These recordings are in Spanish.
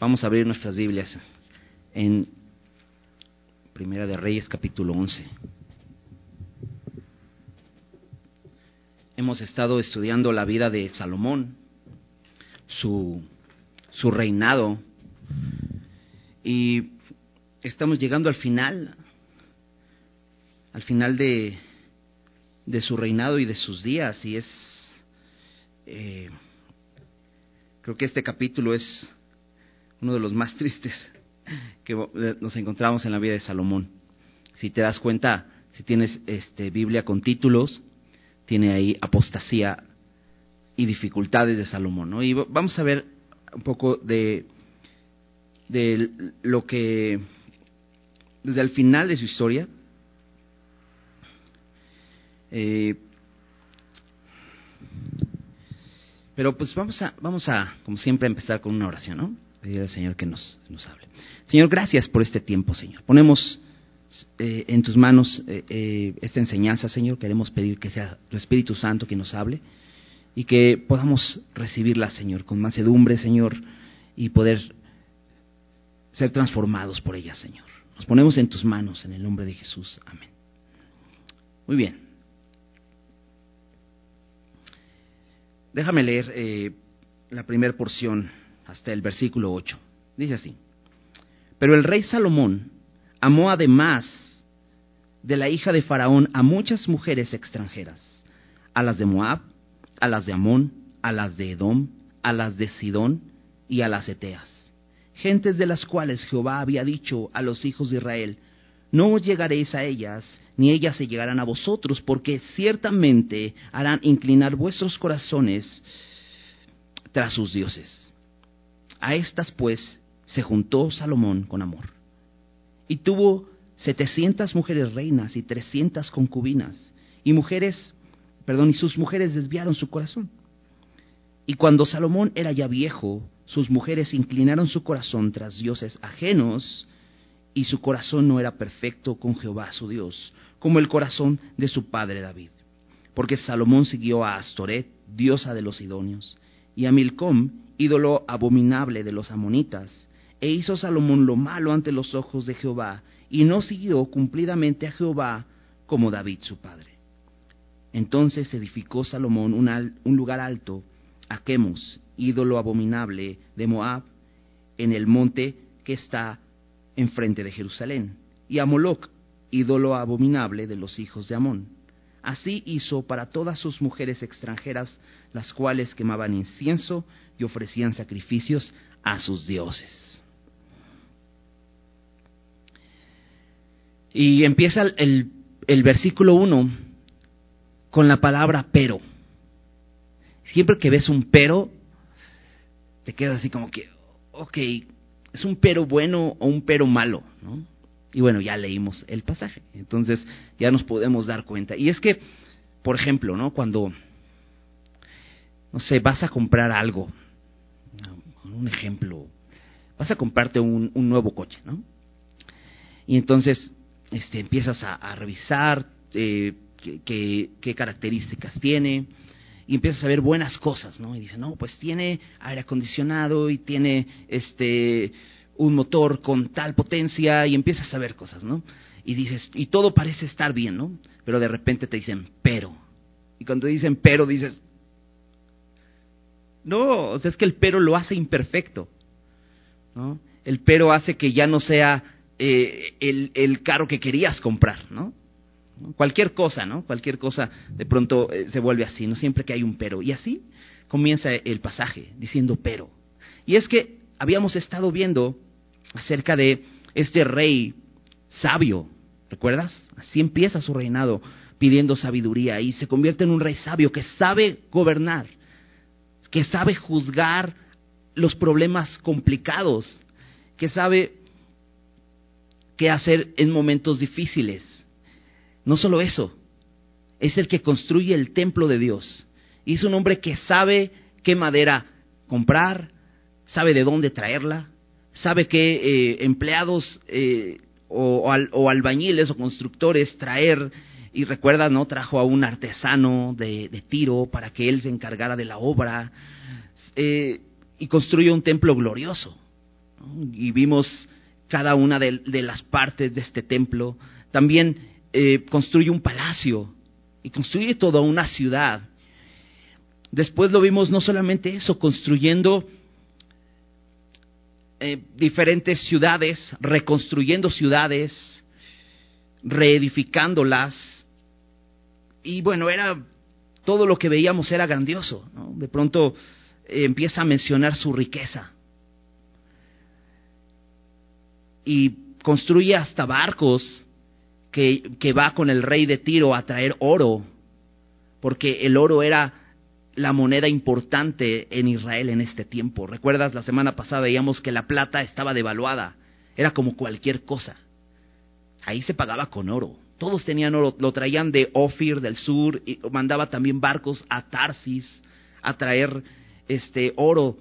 Vamos a abrir nuestras Biblias en Primera de Reyes capítulo 11. Hemos estado estudiando la vida de Salomón, su, su reinado, y estamos llegando al final, al final de, de su reinado y de sus días, y es, eh, creo que este capítulo es uno de los más tristes que nos encontramos en la vida de Salomón. Si te das cuenta, si tienes este, Biblia con títulos, tiene ahí apostasía y dificultades de Salomón. ¿no? Y vamos a ver un poco de, de lo que, desde el final de su historia, eh, pero pues vamos a, vamos a, como siempre, empezar con una oración, ¿no? Pedir al Señor que nos, hable. Señor, gracias por este tiempo, Señor. Ponemos eh, en tus manos eh, eh, esta enseñanza, Señor. Queremos pedir que sea tu Espíritu Santo que nos hable y que podamos recibirla, Señor, con mansedumbre, Señor, y poder ser transformados por ella, Señor. Nos ponemos en tus manos, en el nombre de Jesús. Amén. Muy bien. Déjame leer la primera porción hasta el versículo 8. Dice así. Pero el rey Salomón amó además de la hija de Faraón a muchas mujeres extranjeras, a las de Moab, a las de Amón, a las de Edom, a las de Sidón y a las Eteas, gentes de las cuales Jehová había dicho a los hijos de Israel, no os llegaréis a ellas, ni ellas se llegarán a vosotros, porque ciertamente harán inclinar vuestros corazones tras sus dioses. A estas pues se juntó Salomón con amor. Y tuvo setecientas mujeres reinas y trescientas concubinas, y mujeres, perdón, y sus mujeres desviaron su corazón. Y cuando Salomón era ya viejo, sus mujeres inclinaron su corazón tras dioses ajenos, y su corazón no era perfecto con Jehová su Dios, como el corazón de su padre David. Porque Salomón siguió a Astoret, diosa de los Sidonios, y a Milcom, ídolo abominable de los amonitas, e hizo Salomón lo malo ante los ojos de Jehová, y no siguió cumplidamente a Jehová como David su padre. Entonces edificó Salomón un, lugar alto a Quemos, ídolo abominable de Moab, en el monte que está enfrente de Jerusalén, y a Moloc, ídolo abominable de los hijos de Amón. Así hizo para todas sus mujeres extranjeras, las cuales quemaban incienso y ofrecían sacrificios a sus dioses. Y empieza el, versículo 1 con la palabra pero. Siempre que ves un pero, te quedas así como que, ok, es un pero bueno o un pero malo, ¿no? Y bueno, ya leímos el pasaje, entonces ya nos podemos dar cuenta. Y es que, por ejemplo, ¿no? Cuando, no sé, vas a comprar algo, un ejemplo, vas a comprarte un, nuevo coche, ¿no? Y entonces este, empiezas a, revisar eh, qué, qué, características tiene y empiezas a ver buenas cosas, ¿no? Y dices, no, pues tiene aire acondicionado y tiene este un motor con tal potencia y empiezas a ver cosas, ¿no? Y dices, y todo parece estar bien, ¿no? Pero de repente te dicen, pero. Y cuando te dicen pero, dices, no, o sea, es que el pero lo hace imperfecto, ¿no? El pero hace que ya no sea eh, el, el carro que querías comprar, ¿no? Cualquier cosa, ¿no? Cualquier cosa de pronto eh, se vuelve así, ¿no? Siempre que hay un pero. Y así comienza el pasaje, diciendo pero. Y es que habíamos estado viendo acerca de este rey sabio, ¿recuerdas? Así empieza su reinado pidiendo sabiduría y se convierte en un rey sabio que sabe gobernar, que sabe juzgar los problemas complicados, que sabe qué hacer en momentos difíciles. No solo eso, es el que construye el templo de Dios. Y es un hombre que sabe qué madera comprar, sabe de dónde traerla, sabe qué eh, empleados eh, o, albañiles o constructores traer. Y recuerda, ¿no? Trajo a un artesano de, Tiro para que él se encargara de la obra. Eh, y construyó un templo glorioso. y vimos cada una de, las partes de este templo. También construye un palacio y construye toda una ciudad. Después lo vimos no solamente eso, construyendo eh, diferentes ciudades, reconstruyendo ciudades, reedificándolas. Y bueno, era todo lo que veíamos era grandioso. De pronto eh, empieza a mencionar su riqueza. Y construye hasta barcos que, que va con el rey de Tiro a traer oro, porque el oro era la moneda importante en Israel en este tiempo. ¿Recuerdas? La semana pasada veíamos que la plata estaba devaluada, era como cualquier cosa. Ahí se pagaba con oro. Todos tenían oro, lo traían de Ofir del sur y mandaba también barcos a Tarsis a traer este oro.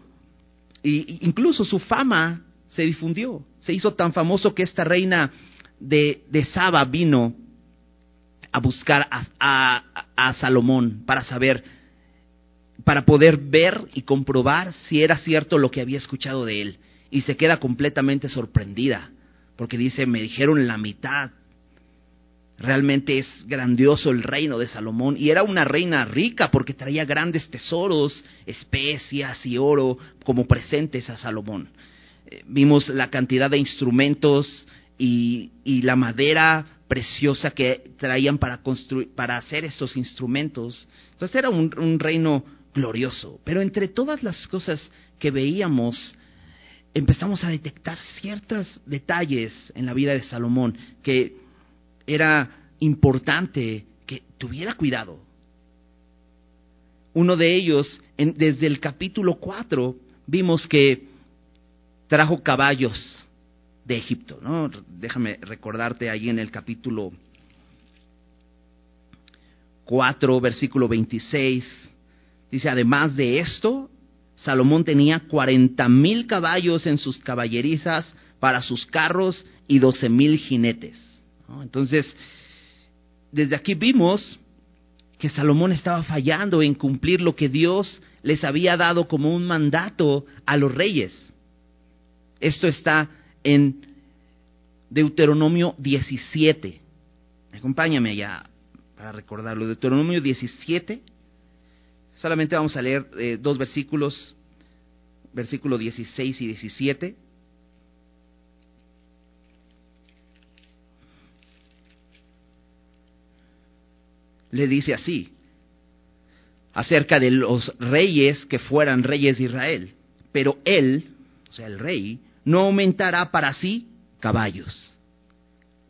Y incluso su fama se difundió. Se hizo tan famoso que esta reina de, de Saba vino a buscar a, a Salomón para saber para poder ver y comprobar si era cierto lo que había escuchado de él. Y se queda completamente sorprendida, porque dice, me dijeron la mitad. Realmente es grandioso el reino de Salomón. Y era una reina rica porque traía grandes tesoros, especias y oro como presentes a Salomón. Eh, vimos la cantidad de instrumentos y, y la madera preciosa que traían para, construir, para hacer estos instrumentos. Entonces era un, un reino glorioso. Pero entre todas las cosas que veíamos, empezamos a detectar ciertos detalles en la vida de Salomón que era importante que tuviera cuidado. Uno de ellos, desde el capítulo 4, vimos que trajo caballos de Egipto. ¿no? Déjame recordarte ahí en el capítulo 4, versículo 26 Dice, además de esto, Salomón tenía cuarenta mil caballos en sus caballerizas para sus carros y doce mil jinetes. Entonces, desde aquí vimos que Salomón estaba fallando en cumplir lo que Dios les había dado como un mandato a los reyes. Esto está en Deuteronomio 17. Acompáñame allá para recordarlo. Deuteronomio 17, Solamente vamos a leer eh, dos versículos, versículo 16 y 17. Le dice así, acerca de los reyes que fueran reyes de Israel. Pero él, o sea, el rey, no aumentará para sí caballos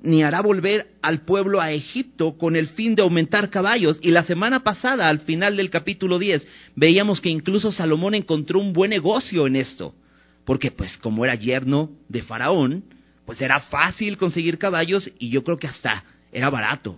ni hará volver al pueblo a Egipto con el fin de aumentar caballos. Y la semana pasada, al final del capítulo 10, veíamos que incluso Salomón encontró un buen negocio en esto, porque pues como era yerno de Faraón, pues era fácil conseguir caballos y yo creo que hasta era barato.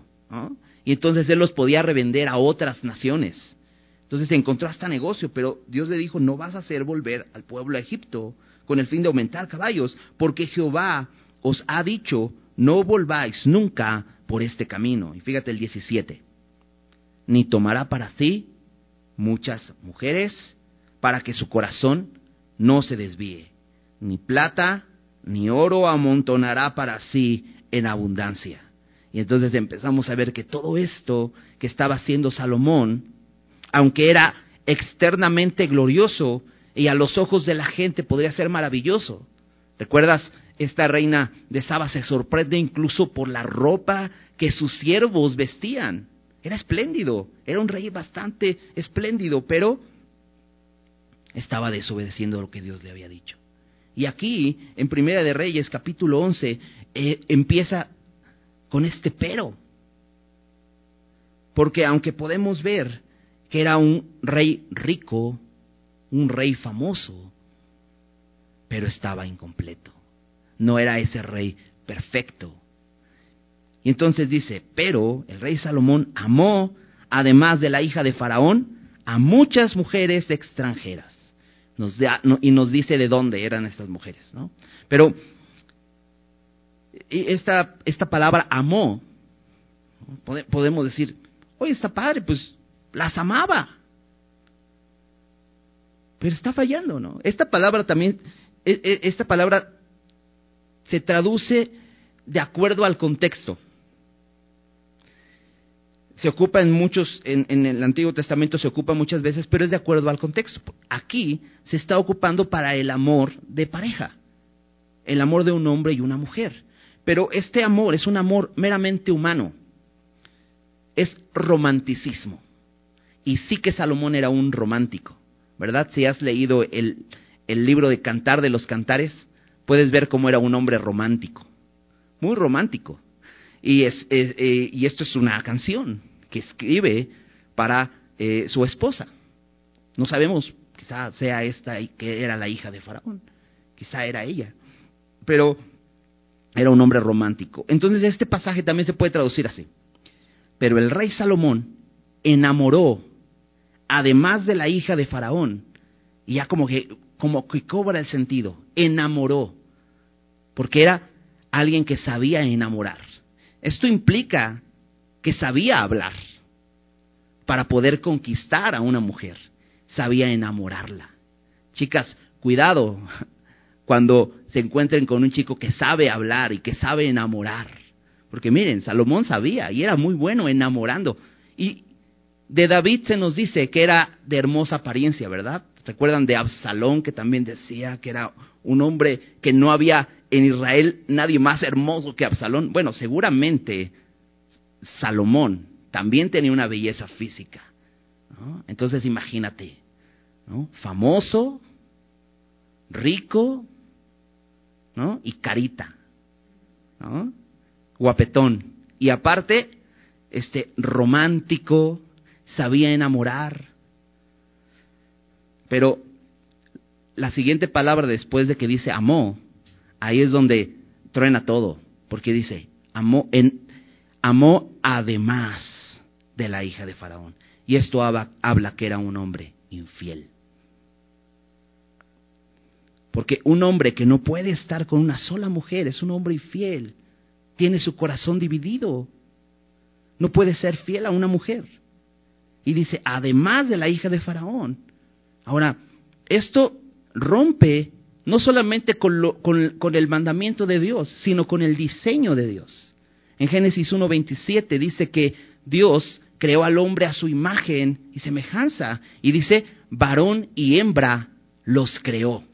Y entonces él los podía revender a otras naciones. Entonces encontró hasta negocio, pero Dios le dijo, no vas a hacer volver al pueblo a Egipto con el fin de aumentar caballos, porque Jehová os ha dicho, no volváis nunca por este camino. Y fíjate el 17. Ni tomará para sí muchas mujeres para que su corazón no se desvíe. Ni plata ni oro amontonará para sí en abundancia. Y entonces empezamos a ver que todo esto que estaba haciendo Salomón, aunque era externamente glorioso y a los ojos de la gente podría ser maravilloso. ¿Recuerdas esta reina de Saba se sorprende incluso por la ropa que sus siervos vestían. Era espléndido, era un rey bastante espléndido, pero estaba desobedeciendo lo que Dios le había dicho. Y aquí, en Primera de Reyes, capítulo 11, eh, empieza con este pero. Porque aunque podemos ver que era un rey rico, un rey famoso, pero estaba incompleto no era ese rey perfecto. Y entonces dice, pero el rey Salomón amó, además de la hija de Faraón, a muchas mujeres extranjeras. Y nos dice de dónde eran estas mujeres, ¿no? Pero esta, esta palabra amó, podemos decir, oye, está padre, pues las amaba. Pero está fallando, ¿no? Esta palabra también e, e, esta palabra se traduce de acuerdo al contexto. Se ocupa en muchos, en, el Antiguo Testamento se ocupa muchas veces, pero es de acuerdo al contexto. Aquí se está ocupando para el amor de pareja, el amor de un hombre y una mujer. Pero este amor es un amor meramente humano, es romanticismo. Y sí que Salomón era un romántico, ¿verdad? Si has leído el, el libro de Cantar de los Cantares, puedes ver cómo era un hombre romántico muy romántico. Y, es, eh, y esto es una canción que escribe para eh, su esposa. No sabemos, quizá sea esta que era la hija de Faraón, quizá era ella, pero era un hombre romántico. Entonces este pasaje también se puede traducir así. Pero el rey Salomón enamoró, además de la hija de Faraón, y ya como que, como que cobra el sentido, enamoró, porque era alguien que sabía enamorar. Esto implica que sabía hablar para poder conquistar a una mujer. Sabía enamorarla. Chicas, cuidado cuando se encuentren con un chico que sabe hablar y que sabe enamorar. Porque miren, Salomón sabía y era muy bueno enamorando. Y de David se nos dice que era de hermosa apariencia, ¿verdad? ¿Recuerdan de Absalón que también decía que era un hombre que no había en Israel nadie más hermoso que Absalón. Bueno, seguramente Salomón también tenía una belleza física. Entonces imagínate, famoso, rico y carita, guapetón. Y aparte, este, romántico, sabía enamorar. Pero la siguiente palabra después de que dice amó, ahí es donde truena todo, porque dice, amó, en, amó además de la hija de Faraón. Y esto habla, habla que era un hombre infiel. Porque un hombre que no puede estar con una sola mujer es un hombre infiel. Tiene su corazón dividido. No puede ser fiel a una mujer. Y dice, además de la hija de Faraón. Ahora, esto rompe no solamente con, el mandamiento de Dios, sino con el diseño de Dios. En Génesis 1.27 dice que Dios creó al hombre a su imagen y semejanza. Y dice, varón y hembra los creó.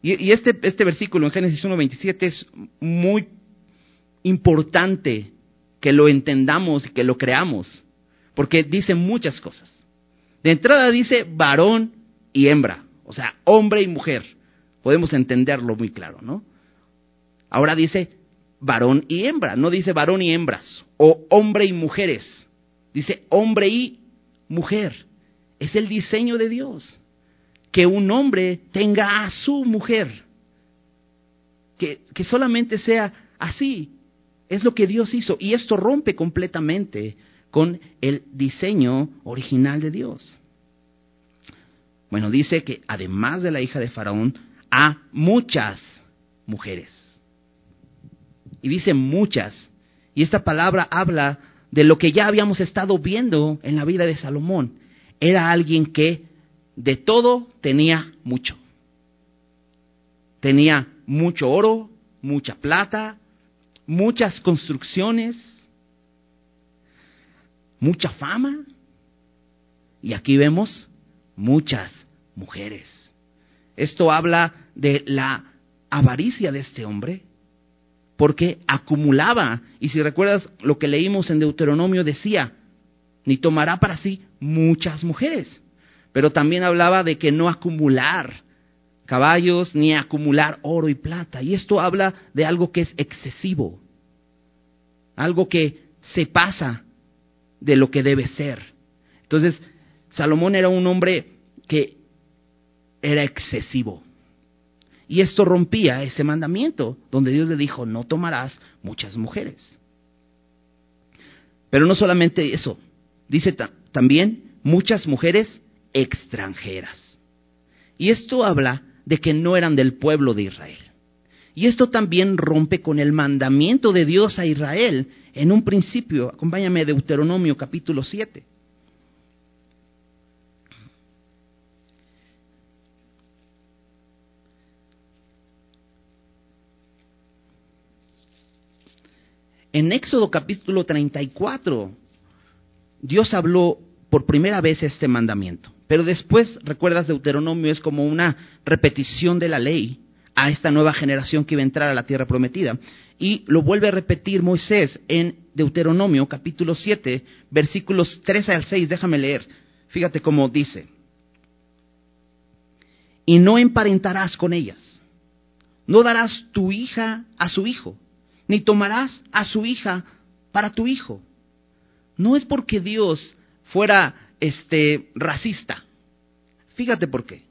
Y, este, este versículo en Génesis 1.27 es muy importante que lo entendamos y que lo creamos, porque dice muchas cosas. De entrada dice varón y hembra. O sea, hombre y mujer. Podemos entenderlo muy claro, ¿no? Ahora dice varón y hembra, no dice varón y hembras, o hombre y mujeres. Dice hombre y mujer. Es el diseño de Dios. Que un hombre tenga a su mujer. Que, que solamente sea así. Es lo que Dios hizo. Y esto rompe completamente con el diseño original de Dios. Bueno, dice que además de la hija de Faraón, a muchas mujeres. Y dice muchas. Y esta palabra habla de lo que ya habíamos estado viendo en la vida de Salomón. Era alguien que de todo tenía mucho. Tenía mucho oro, mucha plata, muchas construcciones, mucha fama. Y aquí vemos muchas mujeres. Esto habla de la avaricia de este hombre, porque acumulaba, y si recuerdas lo que leímos en Deuteronomio decía, ni tomará para sí muchas mujeres, pero también hablaba de que no acumular caballos ni acumular oro y plata, y esto habla de algo que es excesivo, algo que se pasa de lo que debe ser. Entonces, Salomón era un hombre que era excesivo. Y esto rompía ese mandamiento, donde Dios le dijo, no tomarás muchas mujeres. Pero no solamente eso, dice también muchas mujeres extranjeras. Y esto habla de que no eran del pueblo de Israel. Y esto también rompe con el mandamiento de Dios a Israel en un principio, acompáñame a Deuteronomio capítulo 7. En Éxodo capítulo 34, Dios habló por primera vez este mandamiento. Pero después, recuerdas, Deuteronomio es como una repetición de la ley a esta nueva generación que iba a entrar a la tierra prometida. Y lo vuelve a repetir Moisés en Deuteronomio capítulo 7, versículos 13 al 6. Déjame leer. Fíjate cómo dice. Y no emparentarás con ellas. No darás tu hija a su hijo, ni tomarás a su hija para tu hijo. No es porque Dios fuera este racista. Fíjate por qué.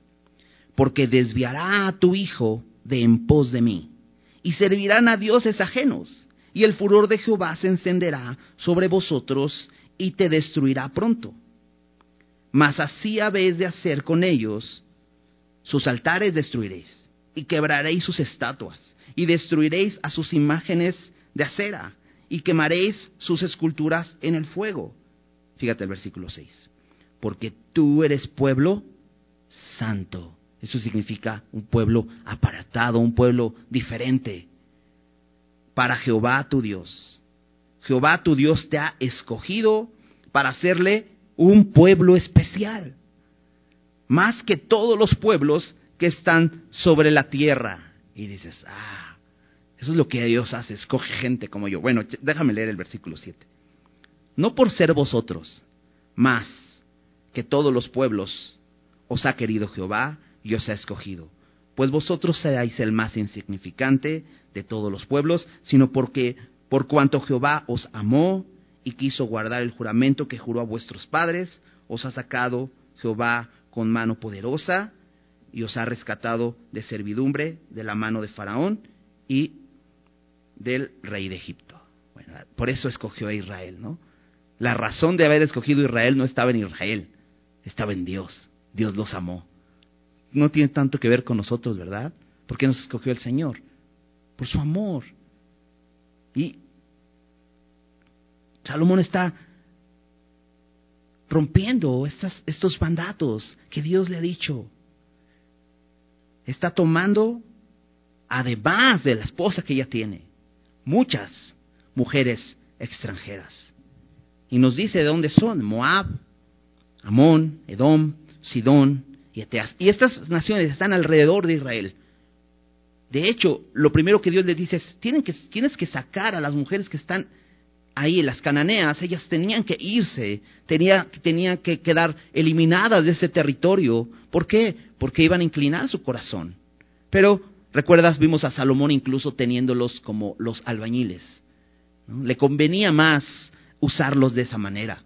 Porque desviará a tu hijo de en pos de mí, y servirán a dioses ajenos, y el furor de Jehová se encenderá sobre vosotros y te destruirá pronto. Mas así habéis de hacer con ellos, sus altares destruiréis, y quebraréis sus estatuas, y destruiréis a sus imágenes de acera, y quemaréis sus esculturas en el fuego. Fíjate el versículo 6. Porque tú eres pueblo santo eso significa un pueblo apartado, un pueblo diferente para Jehová tu Dios. Jehová tu Dios te ha escogido para hacerle un pueblo especial, más que todos los pueblos que están sobre la tierra. Y dices, ah, eso es lo que Dios hace, escoge gente como yo. Bueno, déjame leer el versículo 7. No por ser vosotros más que todos los pueblos os ha querido Jehová y os ha escogido. Pues vosotros seáis el más insignificante de todos los pueblos, sino porque por cuanto Jehová os amó y quiso guardar el juramento que juró a vuestros padres, os ha sacado Jehová con mano poderosa y os ha rescatado de servidumbre de la mano de Faraón y del rey de Egipto. Bueno, por eso escogió a Israel, ¿no? La razón de haber escogido a Israel no estaba en Israel, estaba en Dios. Dios los amó no tiene tanto que ver con nosotros, ¿verdad? ¿Por qué nos escogió el Señor? Por su amor. Y Salomón está rompiendo estos mandatos que Dios le ha dicho. Está tomando, además de la esposa que ella tiene, muchas mujeres extranjeras. Y nos dice de dónde son, Moab, Amón, Edom, Sidón, y estas naciones están alrededor de Israel. De hecho, lo primero que Dios les dice es, tienes que sacar a las mujeres que están ahí, las cananeas, ellas tenían que irse, tenía, tenían que quedar eliminadas de ese territorio. ¿Por qué? Porque iban a inclinar su corazón. Pero, recuerdas, vimos a Salomón incluso teniéndolos como los albañiles. Le convenía más usarlos de esa manera.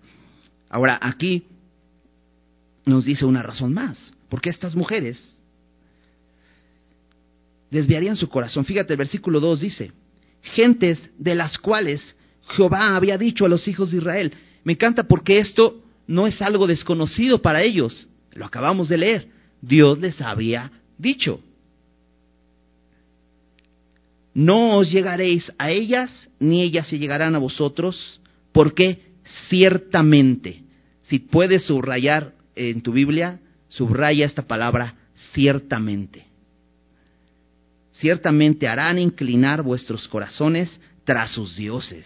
Ahora, aquí nos dice una razón más. Porque estas mujeres desviarían su corazón. Fíjate, el versículo 2 dice, gentes de las cuales Jehová había dicho a los hijos de Israel. Me encanta porque esto no es algo desconocido para ellos. Lo acabamos de leer. Dios les había dicho. No os llegaréis a ellas, ni ellas se llegarán a vosotros, porque ciertamente, si puedes subrayar en tu Biblia, subraya esta palabra ciertamente. Ciertamente harán inclinar vuestros corazones tras sus dioses.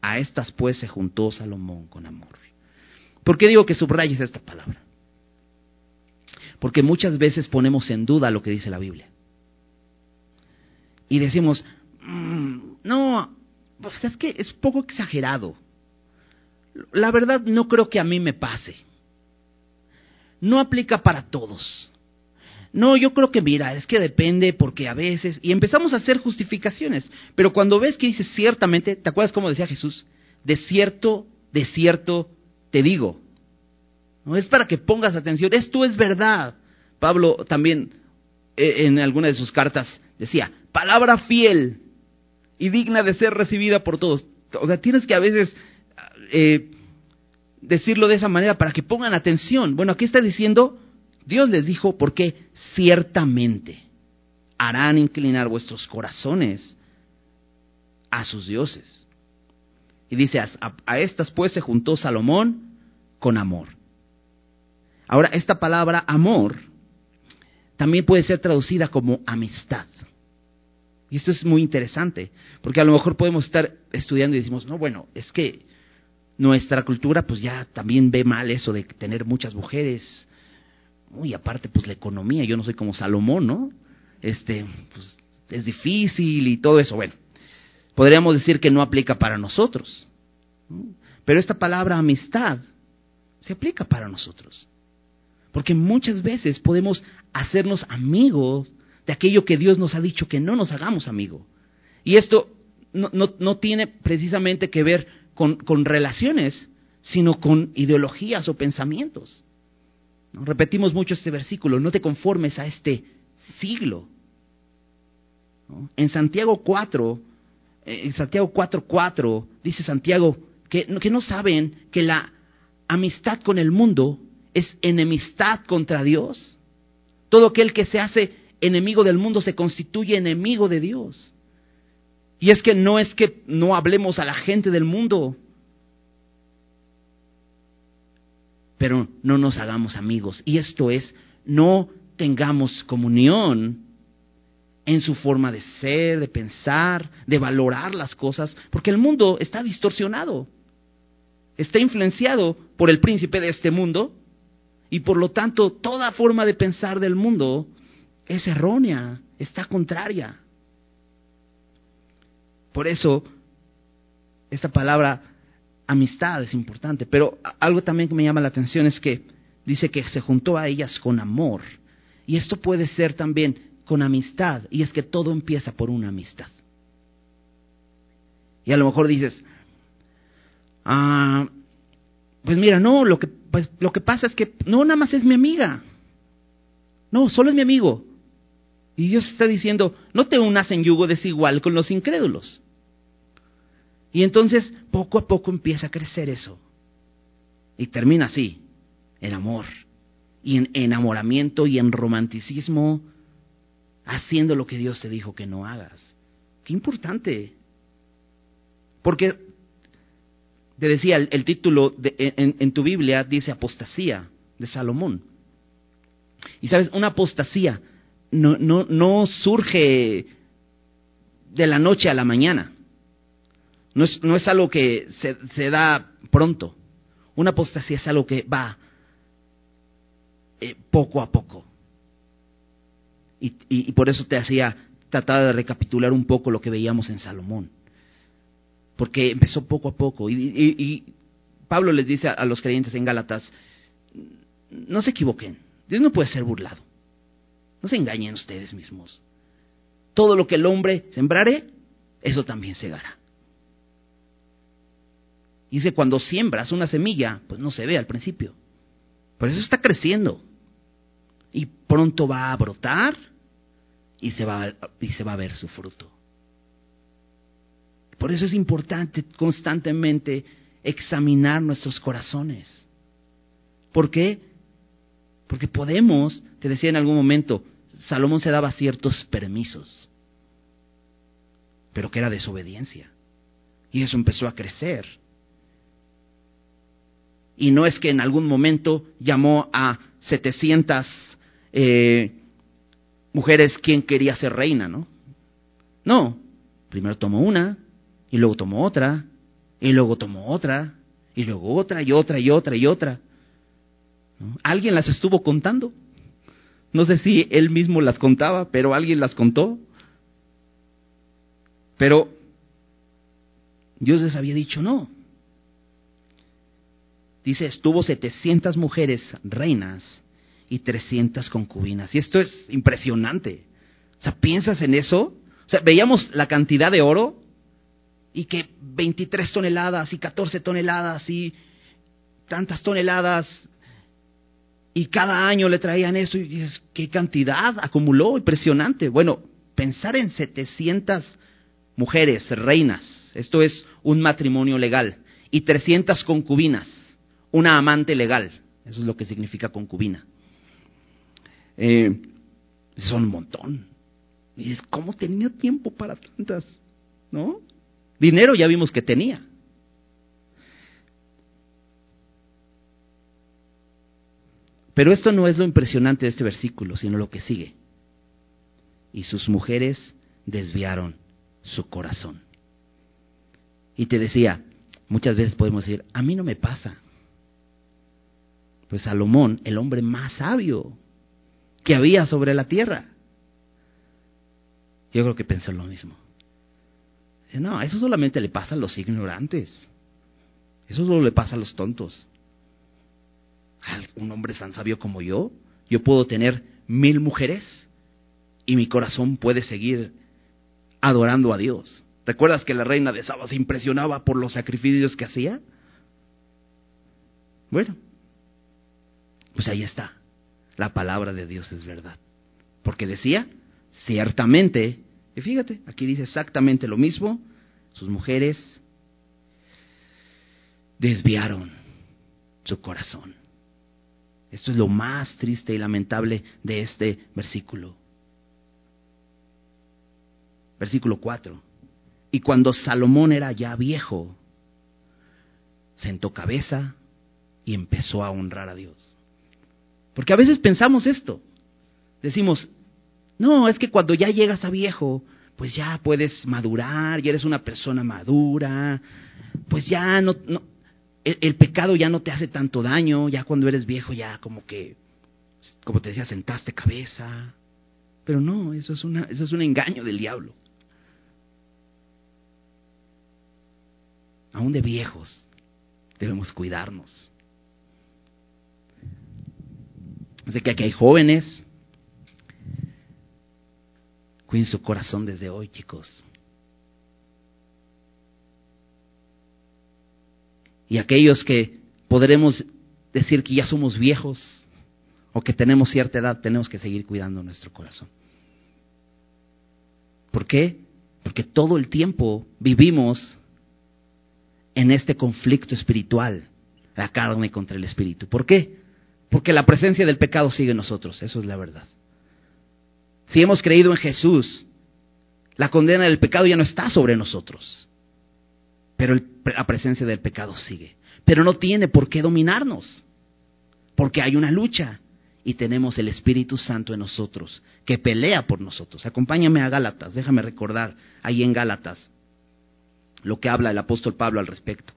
A estas pues se juntó Salomón con amor. ¿Por qué digo que subrayes esta palabra? Porque muchas veces ponemos en duda lo que dice la Biblia. Y decimos, mm, no, pues es que es poco exagerado. La verdad no creo que a mí me pase no aplica para todos. No, yo creo que mira, es que depende porque a veces, y empezamos a hacer justificaciones, pero cuando ves que dice ciertamente, ¿te acuerdas cómo decía Jesús? De cierto, de cierto te digo. No es para que pongas atención, esto es verdad. Pablo también eh, en alguna de sus cartas decía, palabra fiel y digna de ser recibida por todos. O sea, tienes que a veces eh, decirlo de esa manera para que pongan atención. Bueno, aquí está diciendo, Dios les dijo, porque ciertamente harán inclinar vuestros corazones a sus dioses. Y dice, a, estas pues se juntó Salomón con amor. Ahora, esta palabra amor también puede ser traducida como amistad. Y esto es muy interesante, porque a lo mejor podemos estar estudiando y decimos, no, bueno, es que nuestra cultura pues ya también ve mal eso de tener muchas mujeres. Uy, aparte pues la economía, yo no soy como Salomón, ¿no? Este, pues es difícil y todo eso. Bueno, podríamos decir que no aplica para nosotros. Pero esta palabra amistad se aplica para nosotros. Porque muchas veces podemos hacernos amigos de aquello que Dios nos ha dicho que no nos hagamos amigos. Y esto no, no, tiene precisamente que ver con, relaciones, sino con ideologías o pensamientos. Repetimos mucho este versículo, no te conformes a este siglo. En Santiago 4, eh, en Santiago 4.4, dice Santiago que, que no saben que la amistad con el mundo es enemistad contra Dios. Todo aquel que se hace enemigo del mundo se constituye enemigo de Dios. Y es que no es que no hablemos a la gente del mundo, pero no nos hagamos amigos. Y esto es, no tengamos comunión en su forma de ser, de pensar, de valorar las cosas, porque el mundo está distorsionado, está influenciado por el príncipe de este mundo, y por lo tanto toda forma de pensar del mundo es errónea, está contraria. Por eso, esta palabra amistad es importante, pero algo también que me llama la atención es que dice que se juntó a ellas con amor. Y esto puede ser también con amistad, y es que todo empieza por una amistad. Y a lo mejor dices, ah, pues mira, no, lo que, pues, lo que pasa es que no, nada más es mi amiga. No, solo es mi amigo. Y Dios está diciendo, no te unas en yugo desigual con los incrédulos. Y entonces poco a poco empieza a crecer eso. Y termina así, en amor, y en enamoramiento y en romanticismo haciendo lo que Dios te dijo que no hagas. Qué importante. Porque, te decía, el, título en, tu Biblia dice apostasía de Salomón. Y sabes, una apostasía no, no, no surge de la noche a la mañana. No es, no es algo que se, da pronto. Una apostasía es algo que va eh, poco a poco. Y, por eso te hacía tratar de recapitular un poco lo que veíamos en Salomón. Porque empezó poco a poco. Y, Pablo les dice a, los creyentes en Gálatas, no se equivoquen, Dios no puede ser burlado. No se engañen ustedes mismos. Todo lo que el hombre sembrare, eso también segará. Dice, cuando siembras una semilla, pues no se ve al principio. Pero eso está creciendo. Y pronto va a brotar y se va, y se va a ver su fruto. Por eso es importante constantemente examinar nuestros corazones. ¿Por qué? Porque podemos, te decía en algún momento, Salomón se daba ciertos permisos, pero que era desobediencia. Y eso empezó a crecer. Y no es que en algún momento llamó a 700 eh, mujeres quién quería ser reina, ¿no? No, primero tomó una, y luego tomó otra, y luego tomó otra, y luego otra, y otra, y otra, y otra. ¿Alguien las estuvo contando? No sé si él mismo las contaba, pero alguien las contó. Pero Dios les había dicho no. Dice, estuvo 700 mujeres reinas y 300 concubinas. Y esto es impresionante. O sea, ¿piensas en eso? O sea, veíamos la cantidad de oro y que 23 toneladas y 14 toneladas y tantas toneladas y cada año le traían eso y dices, ¿qué cantidad acumuló? Impresionante. Bueno, pensar en 700 mujeres, reinas, esto es un matrimonio legal, y 300 concubinas, una amante legal, eso es lo que significa concubina. Eh, son un montón. Y dices, ¿cómo tenía tiempo para tantas? ¿No? Dinero ya vimos que tenía. Pero esto no es lo impresionante de este versículo, sino lo que sigue. Y sus mujeres desviaron su corazón. Y te decía, muchas veces podemos decir, a mí no me pasa. Pues Salomón, el hombre más sabio que había sobre la tierra, yo creo que pensó lo mismo. No, eso solamente le pasa a los ignorantes. Eso solo le pasa a los tontos. ¿A un hombre tan sabio como yo, yo puedo tener mil mujeres y mi corazón puede seguir adorando a Dios. ¿Recuerdas que la reina de Saba se impresionaba por los sacrificios que hacía? Bueno, pues ahí está. La palabra de Dios es verdad. Porque decía, ciertamente, y fíjate, aquí dice exactamente lo mismo, sus mujeres desviaron su corazón. Esto es lo más triste y lamentable de este versículo. Versículo 4. Y cuando Salomón era ya viejo, sentó cabeza y empezó a honrar a Dios. Porque a veces pensamos esto. Decimos, no, es que cuando ya llegas a viejo, pues ya puedes madurar, ya eres una persona madura, pues ya no, el, el, pecado ya no te hace tanto daño, ya cuando eres viejo ya como que, como te decía, sentaste cabeza. Pero no, eso es, una, eso es un engaño del diablo. aún de viejos, debemos cuidarnos. Así que aquí hay jóvenes. Cuiden su corazón desde hoy, chicos. Y aquellos que podremos decir que ya somos viejos o que tenemos cierta edad, tenemos que seguir cuidando nuestro corazón. ¿Por qué? Porque todo el tiempo vivimos en este conflicto espiritual, la carne contra el espíritu. ¿Por qué? Porque la presencia del pecado sigue en nosotros, eso es la verdad. Si hemos creído en Jesús, la condena del pecado ya no está sobre nosotros, pero la presencia del pecado sigue. Pero no tiene por qué dominarnos, porque hay una lucha y tenemos el Espíritu Santo en nosotros, que pelea por nosotros. Acompáñame a Gálatas, déjame recordar ahí en Gálatas lo que habla el apóstol Pablo al respecto.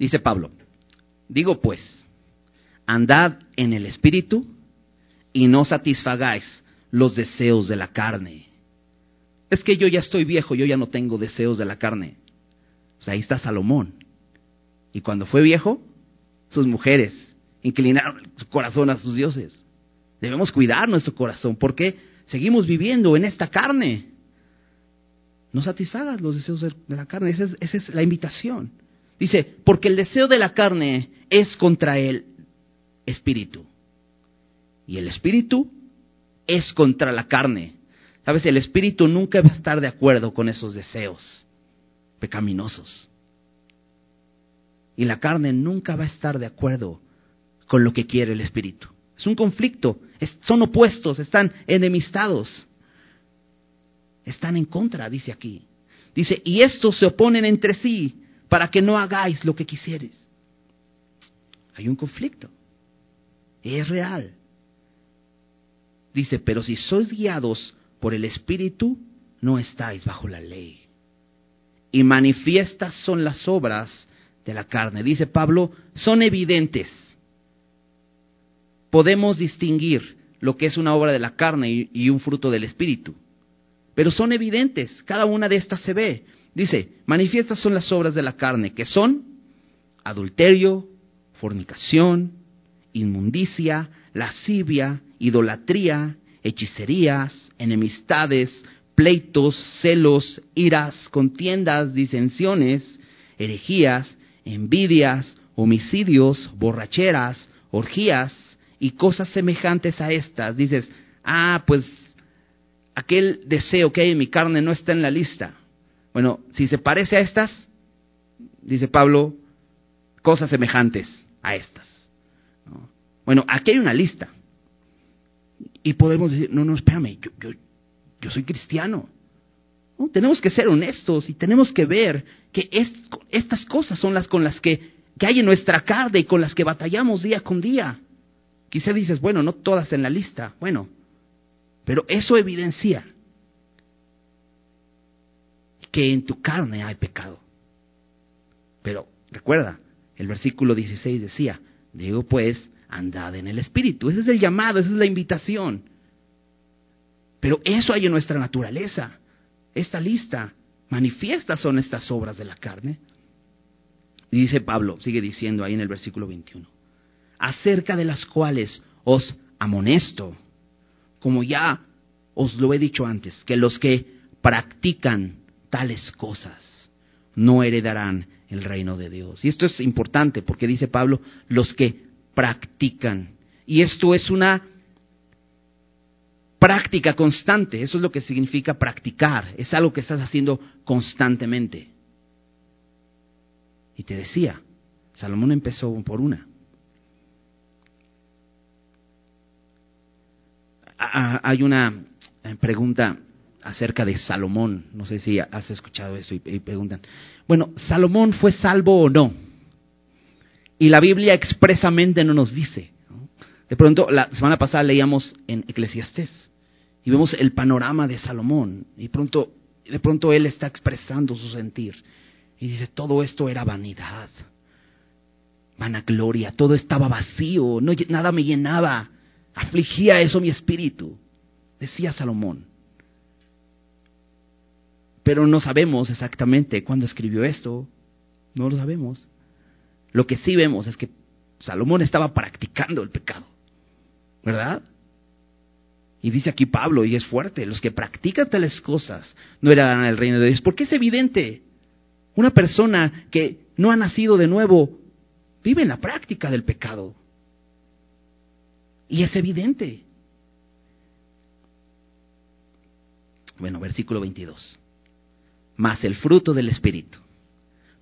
Dice Pablo, digo pues, andad en el Espíritu y no satisfagáis los deseos de la carne. Es que yo ya estoy viejo, yo ya no tengo deseos de la carne. Pues ahí está Salomón. Y cuando fue viejo, sus mujeres inclinaron su corazón a sus dioses. Debemos cuidar nuestro corazón porque seguimos viviendo en esta carne. No satisfagas los deseos de la carne, esa es, esa es la invitación. Dice, porque el deseo de la carne es contra el espíritu. Y el espíritu es contra la carne. Sabes, el espíritu nunca va a estar de acuerdo con esos deseos pecaminosos. Y la carne nunca va a estar de acuerdo con lo que quiere el Espíritu. Es un conflicto, son opuestos, están enemistados, están en contra, dice aquí. Dice, y estos se oponen entre sí para que no hagáis lo que quisieres. Hay un conflicto, es real. Dice, pero si sois guiados por el Espíritu, no estáis bajo la ley. Y manifiestas son las obras de la carne. Dice Pablo, son evidentes podemos distinguir lo que es una obra de la carne y, un fruto del espíritu. Pero son evidentes, cada una de estas se ve. Dice, manifiestas son las obras de la carne, que son adulterio, fornicación, inmundicia, lascivia, idolatría, hechicerías, enemistades, pleitos, celos, iras, contiendas, disensiones, herejías, envidias, homicidios, borracheras, orgías, y cosas semejantes a estas, dices, ah, pues aquel deseo que hay en mi carne no está en la lista. Bueno, si se parece a estas, dice Pablo, cosas semejantes a estas. Bueno, aquí hay una lista. Y podemos decir, no, no, espérame, yo, yo, yo soy cristiano. Tenemos que ser honestos y tenemos que ver que estas cosas son las con las que que hay en nuestra carne y con las que batallamos día con día. Quizá dices, bueno, no todas en la lista. Bueno, pero eso evidencia que en tu carne hay pecado. Pero recuerda, el versículo 16 decía, digo pues, andad en el Espíritu. Ese es el llamado, esa es la invitación. Pero eso hay en nuestra naturaleza. Esta lista manifiesta son estas obras de la carne. Y dice Pablo, sigue diciendo ahí en el versículo 21, acerca de las cuales os amonesto, como ya os lo he dicho antes, que los que practican tales cosas no heredarán el reino de Dios. Y esto es importante porque dice Pablo, los que practican. Y esto es una práctica constante, eso es lo que significa practicar, es algo que estás haciendo constantemente. Y te decía, Salomón empezó por una. Hay una pregunta acerca de Salomón, no sé si has escuchado eso y, preguntan, bueno, ¿Salomón fue salvo o no? Y la Biblia expresamente no nos dice. De pronto, la semana pasada leíamos en Eclesiastés y vemos el panorama de Salomón y pronto, de pronto él está expresando su sentir y dice, todo esto era vanidad, vanagloria, todo estaba vacío, no, nada me llenaba, afligía eso mi espíritu, decía Salomón. Pero no sabemos exactamente cuándo escribió esto, no lo sabemos. Lo que sí vemos es que Salomón estaba practicando el pecado, ¿verdad? Y dice aquí Pablo, y es fuerte, los que practican tales cosas no heredarán el reino de Dios. Porque es evidente, una persona que no ha nacido de nuevo vive en la práctica del pecado. Y es evidente. Bueno, versículo 22. Más el fruto del Espíritu.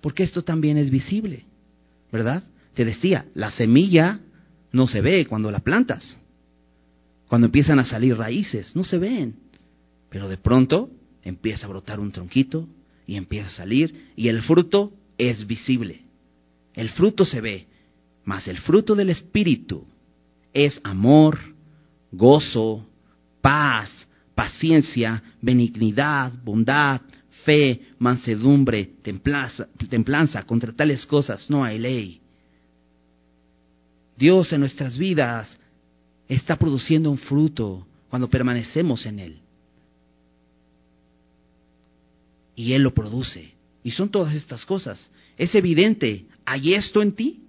Porque esto también es visible, ¿verdad? Te decía, la semilla no se ve cuando la plantas cuando empiezan a salir raíces, no se ven, pero de pronto empieza a brotar un tronquito y empieza a salir y el fruto es visible. El fruto se ve, mas el fruto del Espíritu es amor, gozo, paz, paciencia, benignidad, bondad, fe, mansedumbre, templanza. Contra tales cosas no hay ley. Dios en nuestras vidas está produciendo un fruto cuando permanecemos en Él. Y Él lo produce. Y son todas estas cosas. Es evidente, ¿hay esto en ti?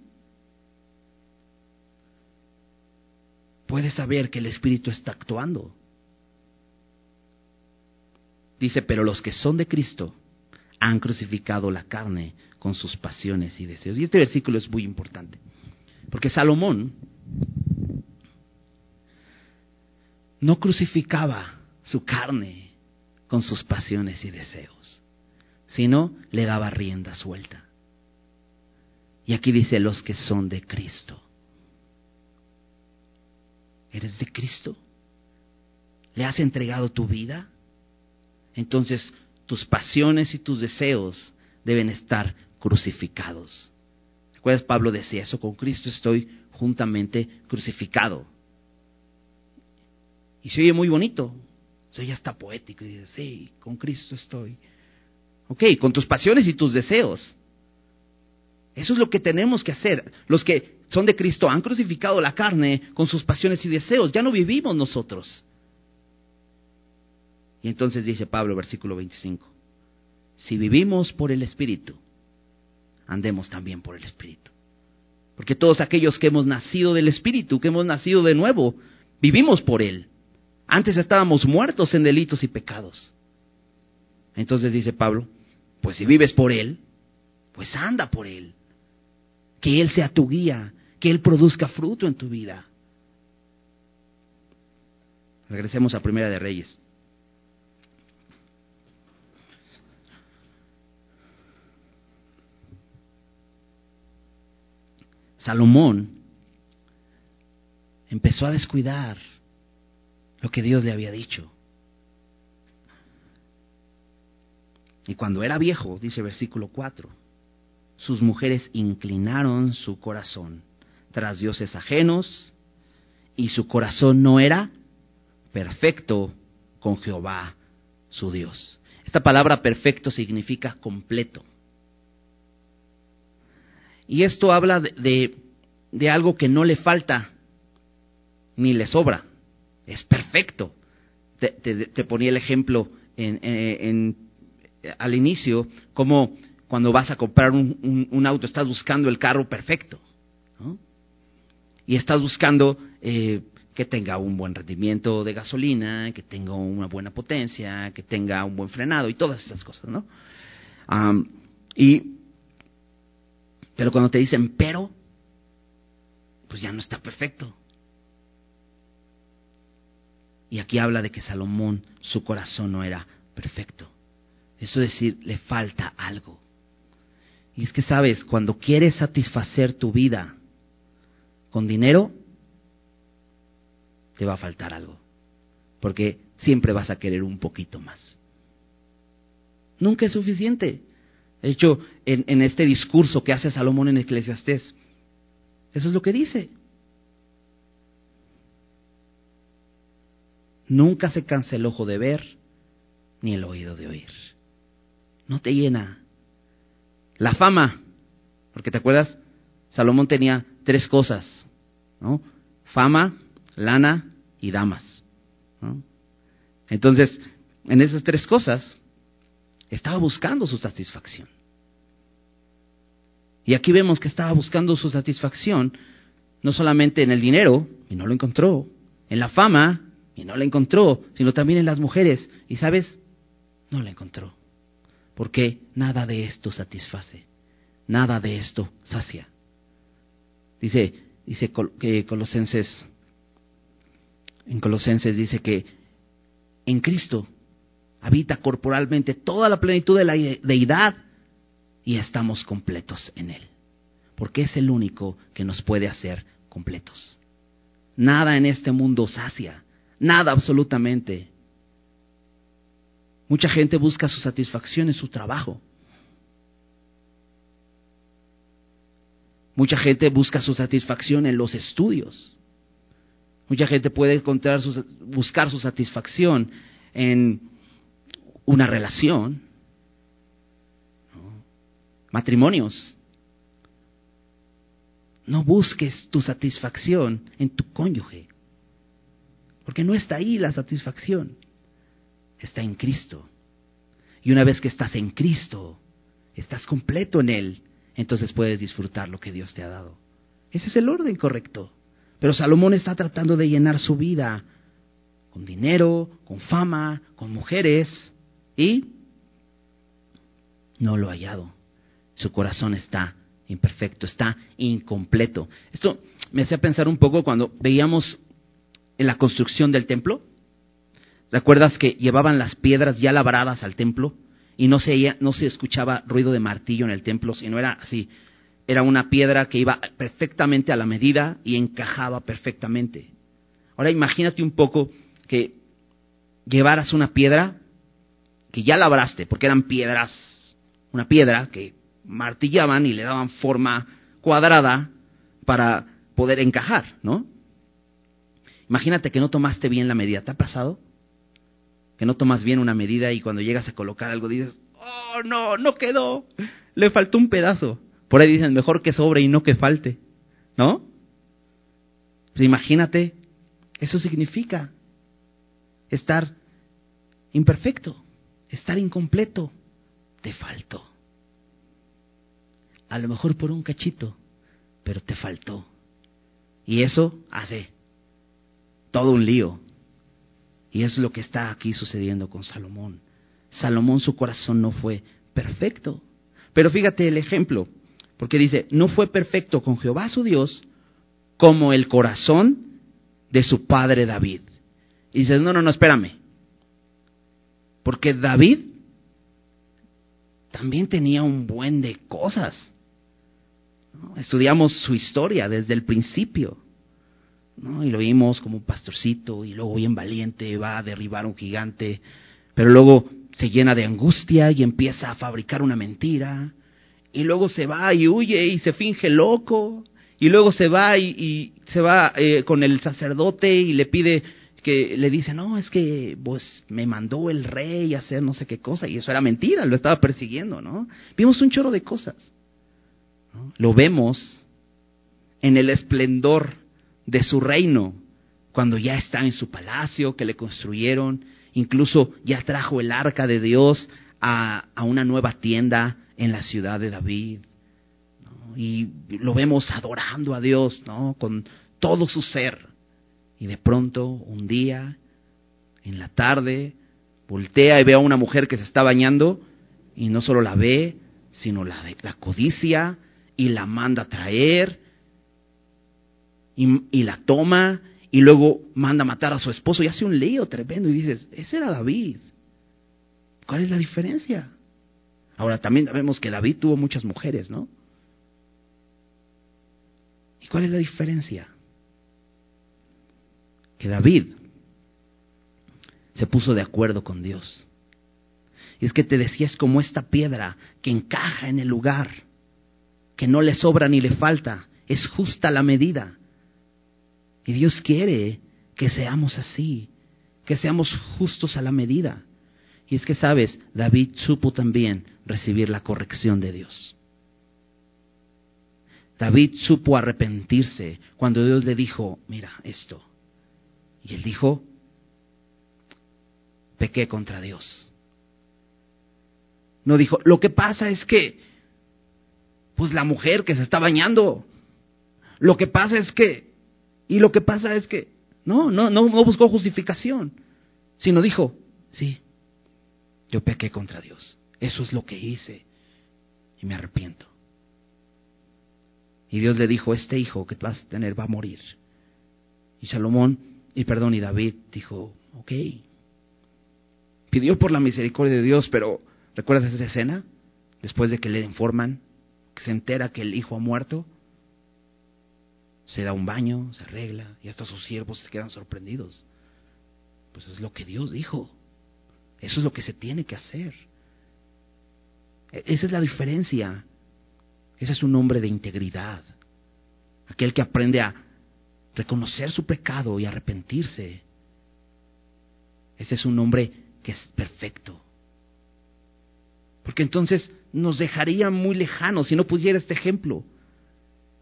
Puedes saber que el Espíritu está actuando. Dice, pero los que son de Cristo han crucificado la carne con sus pasiones y deseos. Y este versículo es muy importante. Porque Salomón no crucificaba su carne con sus pasiones y deseos, sino le daba rienda suelta. Y aquí dice los que son de Cristo. ¿Eres de Cristo? ¿Le has entregado tu vida? Entonces tus pasiones y tus deseos deben estar crucificados. ¿Recuerdas? Pablo decía eso, con Cristo estoy juntamente crucificado. Y se oye muy bonito, se oye hasta poético. Y dice, sí, con Cristo estoy. Ok, con tus pasiones y tus deseos. Eso es lo que tenemos que hacer. Los que son de Cristo han crucificado la carne con sus pasiones y deseos. Ya no vivimos nosotros. Y entonces dice Pablo, versículo 25, si vivimos por el Espíritu, andemos también por el Espíritu. Porque todos aquellos que hemos nacido del Espíritu, que hemos nacido de nuevo, vivimos por Él. Antes estábamos muertos en delitos y pecados. Entonces dice Pablo, pues si vives por Él, pues anda por Él. Que Él sea tu guía, que Él produzca fruto en tu vida. Regresemos a Primera de Reyes. Salomón empezó a descuidar lo que Dios le había dicho. Y cuando era viejo, dice versículo 4, sus mujeres inclinaron su corazón tras dioses ajenos y su corazón no era perfecto con Jehová, su Dios. Esta palabra perfecto significa completo. Y esto habla de, de, algo que no le falta ni le sobra. Es perfecto. Te, ponía el ejemplo en, al inicio, como cuando vas a comprar un, auto, estás buscando el carro perfecto. Y estás buscando eh, que tenga un buen rendimiento de gasolina, que tenga una buena potencia, que tenga un buen frenado y todas esas cosas, ¿no? y, pero cuando te dicen pero, pues ya no está perfecto. Y aquí habla de que Salomón, su corazón no era perfecto. Eso es decir, le falta algo. Y es que sabes, cuando quieres satisfacer tu vida con dinero, te va a faltar algo. Porque siempre vas a querer un poquito más. Nunca es suficiente. De hecho, en, este discurso que hace Salomón en Eclesiastés, eso es lo que dice. Nunca se cansa el ojo de ver, ni el oído de oír. No te llena. La fama, porque te acuerdas, Salomón tenía tres cosas. Fama, lana y damas. Entonces, en esas tres cosas, estaba buscando su satisfacción. Y aquí vemos que estaba buscando su satisfacción no solamente en el dinero, y no lo encontró, en la fama, y no la encontró, sino también en las mujeres. Y sabes, no la encontró. Porque nada de esto satisface, nada de esto sacia. Dice, dice que Colosenses en Colosenses dice que en Cristo habita corporalmente toda la plenitud de la deidad y estamos completos en Él. Porque es el único que nos puede hacer completos. Nada en este mundo sacia, nada absolutamente. Mucha gente busca su satisfacción en su trabajo. Mucha gente busca su satisfacción en los estudios. Mucha gente puede encontrar buscar su satisfacción en una relación, matrimonios. No busques tu satisfacción en tu cónyuge, porque no está ahí la satisfacción, está en Cristo. Y una vez que estás en Cristo, estás completo en Él, entonces puedes disfrutar lo que Dios te ha dado. Ese es el orden correcto. Pero Salomón está tratando de llenar su vida con dinero, con fama, con mujeres y no lo ha hallado. Su corazón está imperfecto, está incompleto. Esto me hacía pensar un poco cuando veíamos en la construcción del templo. ¿Recuerdas que llevaban las piedras ya labradas al templo y no se, no se escuchaba ruido de martillo en el templo, sino era así, era una piedra que iba perfectamente a la medida y encajaba perfectamente. Ahora imagínate un poco que llevaras una piedra que ya labraste, porque eran piedras, una piedra que martillaban y le daban forma cuadrada para poder encajar, ¿no? Imagínate que no tomaste bien la medida. ¿Te ha pasado? Que no tomas bien una medida y cuando llegas a colocar algo dices, oh, no, no quedó, le faltó un pedazo. Por ahí dicen, mejor que sobre y no que falte. ¿No? Pues imagínate, eso significa estar imperfecto, estar incompleto. Te faltó. A lo mejor por un cachito, pero te faltó. Y eso hace todo un lío. Y es lo que está aquí sucediendo con Salomón. Salomón su corazón no fue perfecto. Pero fíjate el ejemplo. Porque dice, no fue perfecto con Jehová su Dios como el corazón de su padre David. Y dices, no, no, no, espérame. Porque David también tenía un buen de cosas. Estudiamos su historia desde el principio. Y lo vimos como un pastorcito y luego bien valiente va a derribar un gigante, pero luego se llena de angustia y empieza a fabricar una mentira y luego se va y huye y se finge loco, y luego se va y, se va eh, con el sacerdote y le pide que le dice, no, es que pues me mandó el rey a hacer no sé qué cosa, y eso era mentira, lo estaba persiguiendo, ¿no? Vimos un chorro de cosas. Lo vemos en el esplendor de su reino, cuando ya está en su palacio que le construyeron, incluso ya trajo el arca de Dios a, a una nueva tienda en la ciudad de David. Y lo vemos adorando a Dios, ¿no? Con todo su ser. Y de pronto, un día, en la tarde, voltea y ve a una mujer que se está bañando y no solo la ve, sino la, la codicia y la manda a traer y, la toma y luego manda a matar a su esposo y hace un lío tremendo y dices, ese era David. ¿Cuál es la diferencia? Ahora también sabemos que David tuvo muchas mujeres, ¿no? ¿Y cuál es la diferencia? Que David se puso de acuerdo con Dios. Y es que te decía, es como esta piedra que encaja en el lugar, que no le sobra ni le falta, es justa la medida. Y Dios quiere que seamos así, que seamos justos a la medida. Y es que, sabes, David supo también recibir la corrección de Dios. David supo arrepentirse cuando Dios le dijo, mira esto, y él dijo, pequé contra Dios. No dijo, lo que pasa es que, pues la mujer que se está bañando, lo que pasa es que, y lo que pasa es que, no, no, no, no buscó justificación, sino dijo, sí, yo pequé contra Dios, eso es lo que hice y me arrepiento. Y Dios le dijo, este hijo que vas a tener va a morir. Y Salomón y perdón, y David dijo, ok. Pidió por la misericordia de Dios, pero ¿recuerdas esa escena? Después de que le informan, que se entera que el hijo ha muerto, se da un baño, se arregla, y hasta sus siervos se quedan sorprendidos. Pues es lo que Dios dijo. Eso es lo que se tiene que hacer. E-, esa es la diferencia. Ese es un hombre de integridad. Aquel que aprende a reconocer su pecado y arrepentirse. Ese es un hombre que es perfecto. Porque entonces nos dejaría muy lejanos si no pusiera este ejemplo.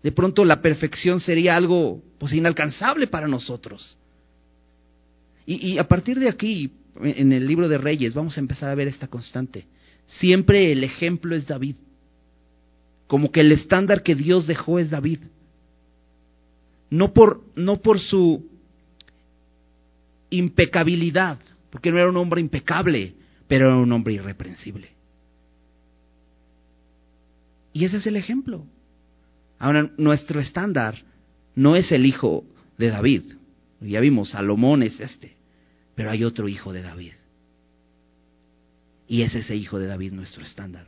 De pronto la perfección sería algo pues inalcanzable para nosotros. Y, y a partir de aquí, en el libro de Reyes, vamos a empezar a ver esta constante. Siempre el ejemplo es David. Como que el estándar que Dios dejó es David no por, no por su impecabilidad, porque no era un hombre impecable, pero era un hombre irreprensible. Y ese es el ejemplo. Ahora, nuestro estándar no es el hijo de David. Ya vimos, Salomón es este, pero hay otro hijo de David. Y es ese hijo de David nuestro estándar.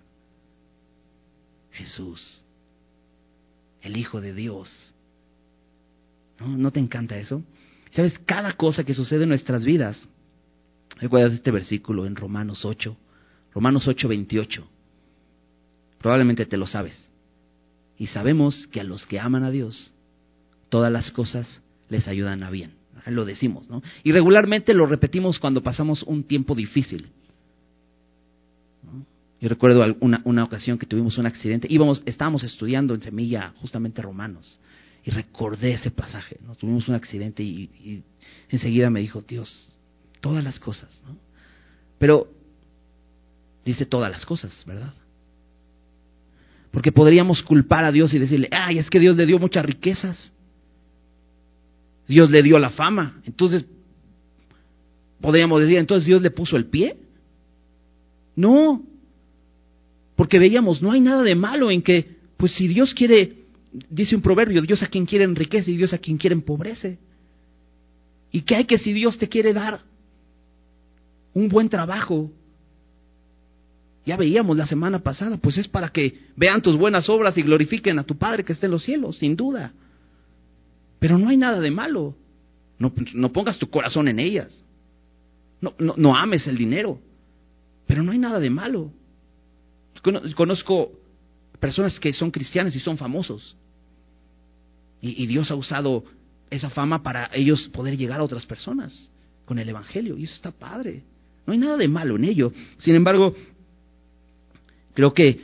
Jesús, el Hijo de Dios, ¿No, te encanta eso? ¿Sabes? Cada cosa que sucede en nuestras vidas. ¿Recuerdas este versículo en Romanos 8? Romanos 8, 28. Probablemente te lo sabes. Y sabemos que a los que aman a Dios, todas las cosas les ayudan a bien. Lo decimos, ¿no? Y regularmente lo repetimos cuando pasamos un tiempo difícil. Yo recuerdo una, una ocasión que tuvimos un accidente. Íbamos, estábamos estudiando en Semilla justamente Romanos y recordé ese pasaje. ¿no? Tuvimos un accidente y, enseguida me dijo, Dios, todas las cosas. Pero dice todas las cosas, ¿verdad? Porque podríamos culpar a Dios y decirle, ay, es que Dios le dio muchas riquezas. Dios le dio la fama. Entonces, podríamos decir, entonces Dios le puso el pie. No, porque veíamos, no hay nada de malo en que, pues si Dios quiere dice un proverbio, Dios a quien quiere enriquece y Dios a quien quiere empobrece. ¿Y qué hay que si Dios te quiere dar un buen trabajo? Ya veíamos la semana pasada, pues es para que vean tus buenas obras y glorifiquen a tu Padre que está en los cielos, sin duda. Pero no hay nada de malo. No, pongas tu corazón en ellas. No, no, no ames el dinero. Pero no hay nada de malo. Conozco personas que son cristianas y son famosos. Y, Dios ha usado esa fama para ellos poder llegar a otras personas con el Evangelio. Y eso está padre. No hay nada de malo en ello. Sin embargo, creo que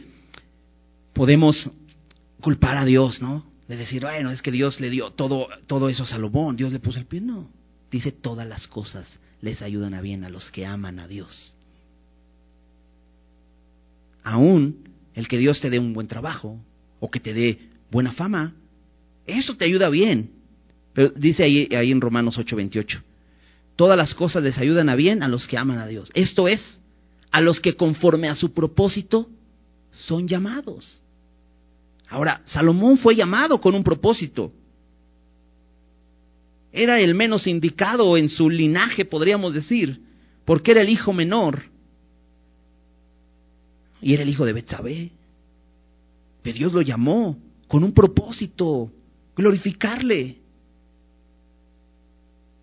podemos culpar a Dios, ¿no? De decir, bueno, es que Dios le dio todo, todo eso a Salomón, Dios le puso el pie. No, dice todas las cosas les ayudan a bien a los que aman a Dios. Aún el que Dios te dé un buen trabajo o que te dé buena fama, eso te ayuda bien. Pero dice ahí, ahí en Romanos 8:28, todas las cosas les ayudan a bien a los que aman a Dios. Esto es, a los que conforme a su propósito son llamados. Ahora, Salomón fue llamado con un propósito. Era el menos indicado en su linaje, podríamos decir, porque era el hijo menor. Y era el hijo de Betsabé. Pero Dios lo llamó con un propósito, glorificarle.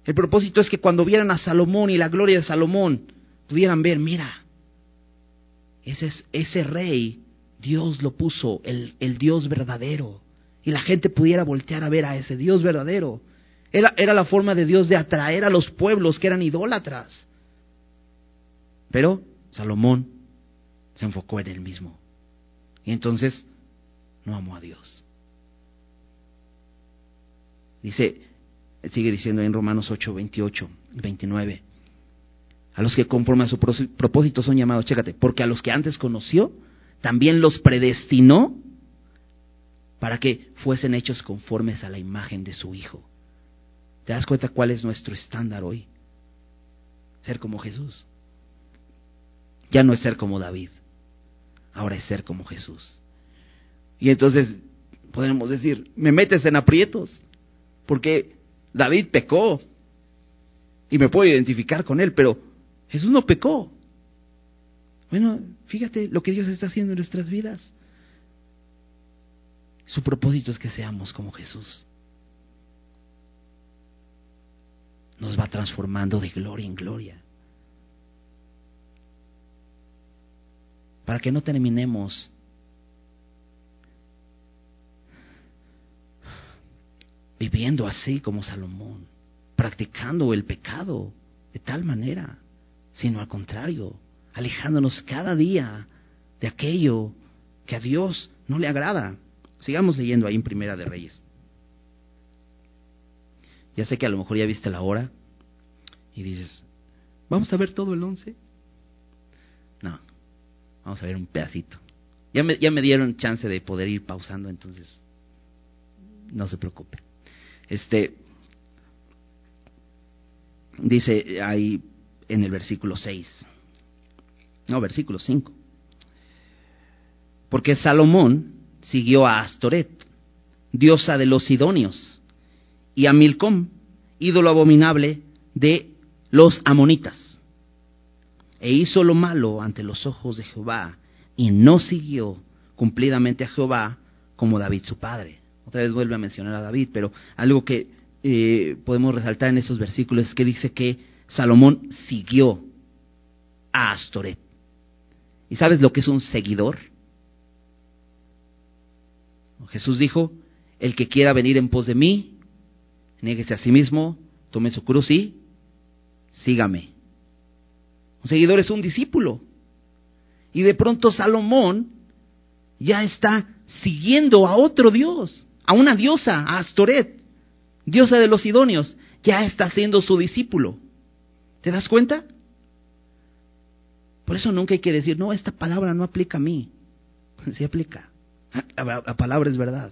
El propósito es que cuando vieran a Salomón y la gloria de Salomón, pudieran ver, mira, ese, es, ese rey Dios lo puso, el, el, Dios verdadero. Y la gente pudiera voltear a ver a ese Dios verdadero. Era, era la forma de Dios de atraer a los pueblos que eran idólatras. Pero Salomón se enfocó en él mismo. Y entonces no amó a Dios. Dice, sigue diciendo en Romanos 8, 28 y 29. A los que conforme a su propósito son llamados, chécate, porque a los que antes conoció, también los predestinó para que fuesen hechos conformes a la imagen de su Hijo. ¿Te das cuenta cuál es nuestro estándar hoy? Ser como Jesús. Ya no es ser como David, ahora es ser como Jesús. Y entonces podemos decir, me metes en aprietos, porque David pecó y me puedo identificar con él, pero Jesús no pecó. Bueno, fíjate lo que Dios está haciendo en nuestras vidas. Su propósito es que seamos como Jesús. Nos va transformando de gloria en gloria. Para que no terminemos viviendo así como Salomón, practicando el pecado de tal manera, sino al contrario, alejándonos cada día de aquello que a Dios no le agrada. Sigamos leyendo ahí en Primera de Reyes. Ya sé que a lo mejor ya viste la hora y dices, ¿vamos a ver todo el once? No, vamos a ver un pedacito. Ya me, ya me dieron chance de poder ir pausando, entonces no se preocupe. Este dice ahí en el versículo 6. No, versículo 5. Porque Salomón siguió a Astoret, diosa de los Sidonios, y a Milcom, ídolo abominable de los amonitas. E hizo lo malo ante los ojos de Jehová, y no siguió cumplidamente a Jehová como David su padre. Otra vez vuelve a mencionar a David, pero algo que eh, podemos resaltar en esos versículos es que dice que Salomón siguió a Astoret. ¿Y sabes lo que es un seguidor? Jesús dijo, el que quiera venir en pos de mí, nieguese a sí mismo, tome su cruz y sígame. Un seguidor es un discípulo. Y de pronto Salomón ya está siguiendo a otro Dios, a una diosa, a Astoret, diosa de los Sidonios, ya está siendo su discípulo. ¿Te das cuenta? Por eso nunca hay que decir, no, esta palabra no aplica a mí. Sí aplica. La, palabra es verdad.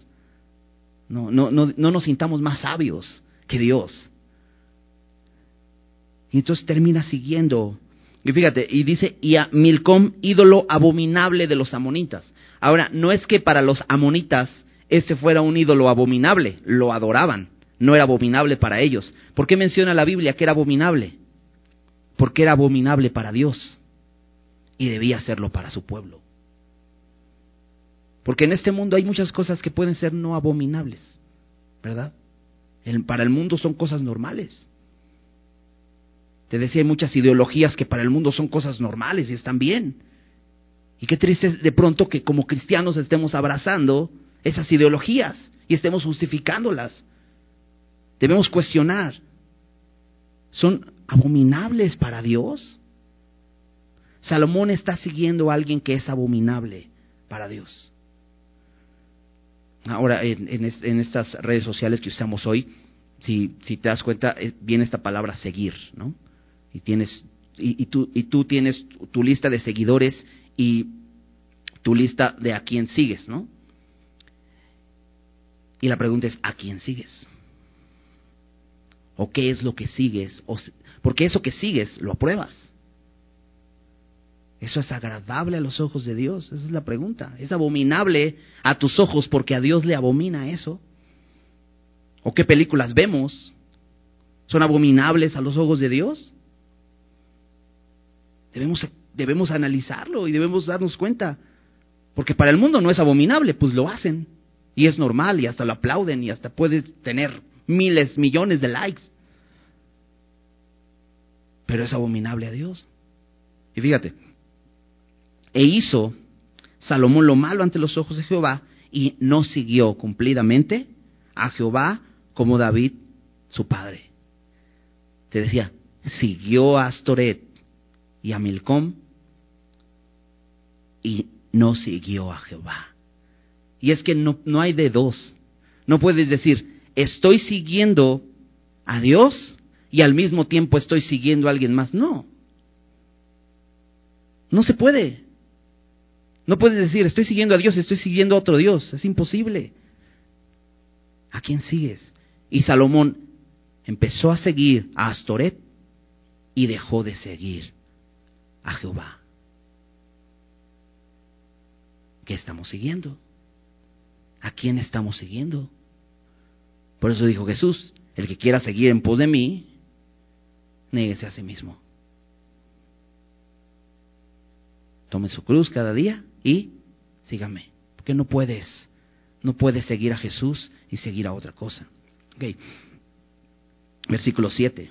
No, no, no, no nos sintamos más sabios que Dios. Y entonces termina siguiendo. Y fíjate, y dice, y a Milcom, ídolo abominable de los amonitas. Ahora, no es que para los amonitas este fuera un ídolo abominable, lo adoraban, no era abominable para ellos. ¿Por qué menciona la Biblia que era abominable? Porque era abominable para Dios y debía hacerlo para su pueblo. Porque en este mundo hay muchas cosas que pueden ser no abominables, ¿verdad? para el mundo son cosas normales. Te decía, hay muchas ideologías que para el mundo son cosas normales y están bien. Y qué triste es de pronto que como cristianos estemos abrazando esas ideologías y estemos justificándolas. Debemos cuestionar. ¿Son abominables para Dios? Salomón está siguiendo a alguien que es abominable para Dios. Ahora, en, estas redes sociales que usamos hoy, si, si, te das cuenta, eh, viene esta palabra seguir, ¿no? Y tienes y, tú, y tú tienes tu lista de seguidores y tu lista de a quién sigues, ¿no? Y la pregunta es, ¿a quién sigues? ¿O qué es lo que sigues? O, porque eso que sigues lo apruebas. ¿Eso es agradable a los ojos de Dios? Esa es la pregunta. ¿Es abominable a tus ojos porque a Dios le abomina eso? ¿O qué películas vemos? ¿Son abominables a los ojos de Dios? Debemos, debemos analizarlo y debemos darnos cuenta. Porque para el mundo no es abominable, pues lo hacen. Y es normal y hasta lo aplauden y hasta puede tener miles, millones de likes. Pero es abominable a Dios. Y fíjate, e hizo Salomón lo malo ante los ojos de Jehová y no siguió cumplidamente a Jehová como David, su padre. Te decía, siguió a Astoret y a Milcom y no siguió a Jehová. Y es que no, no hay de dos. No puedes decir, estoy siguiendo a Dios y al mismo tiempo estoy siguiendo a alguien más. No. No se puede. No puedes decir, estoy siguiendo a Dios, estoy siguiendo a otro Dios. Es imposible. ¿A quién sigues? Y Salomón empezó a seguir a Astoret y dejó de seguir a Jehová. ¿Qué estamos siguiendo? ¿A quién estamos siguiendo? Por eso dijo Jesús, el que quiera seguir en pos de mí, néguese a sí mismo. Tome su cruz cada día y sígame. Porque no puedes, no puedes seguir a Jesús y seguir a otra cosa. Okay. Versículo 7.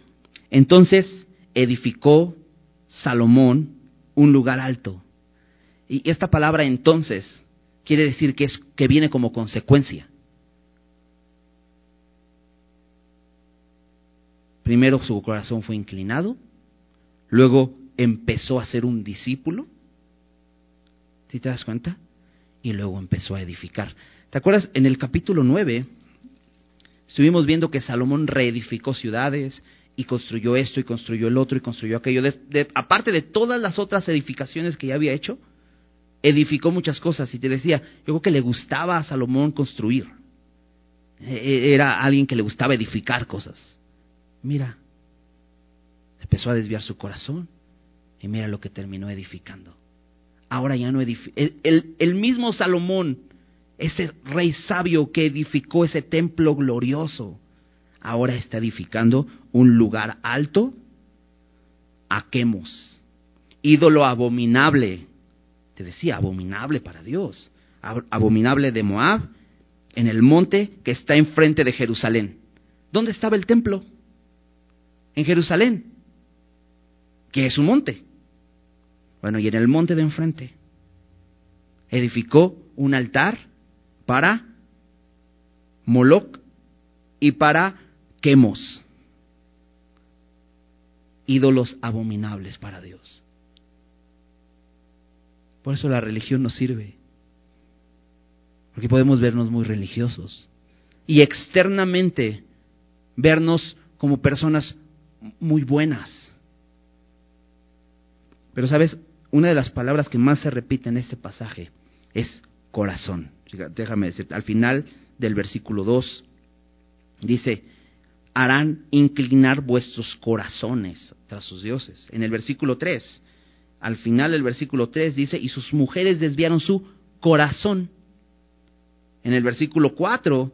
Entonces edificó Salomón un lugar alto. Y esta palabra entonces quiere decir que, es, que viene como consecuencia. Primero su corazón fue inclinado, luego empezó a ser un discípulo, ¿sí te das cuenta? Y luego empezó a edificar. ¿Te acuerdas? En el capítulo 9 estuvimos viendo que Salomón reedificó ciudades, y construyó esto y construyó el otro y construyó aquello. aparte de todas las otras edificaciones que ya había hecho, edificó muchas cosas y te decía, yo creo que le gustaba a Salomón construir. E, e, era alguien que le gustaba edificar cosas. Mira, empezó a desviar su corazón y mira lo que terminó edificando. Ahora ya no edifica. El, el mismo Salomón, ese rey sabio que edificó ese templo glorioso, ahora está edificando un lugar alto a Quemos, ídolo abominable, decía, abominable para Dios, abominable de Moab, en el monte que está enfrente de Jerusalén. ¿Dónde estaba el templo? En Jerusalén, que es un monte. Bueno, y en el monte de enfrente edificó un altar para Moloch y para quemos ídolos abominables para Dios. Por eso la religión nos sirve. Porque podemos vernos muy religiosos y externamente vernos como personas muy buenas. Pero sabes, una de las palabras que más se repite en este pasaje es corazón. Déjame decir, al final del versículo 2 dice, harán inclinar vuestros corazones tras sus dioses. En el versículo 3, al final del versículo 3 dice, y sus mujeres desviaron su corazón. En el versículo 4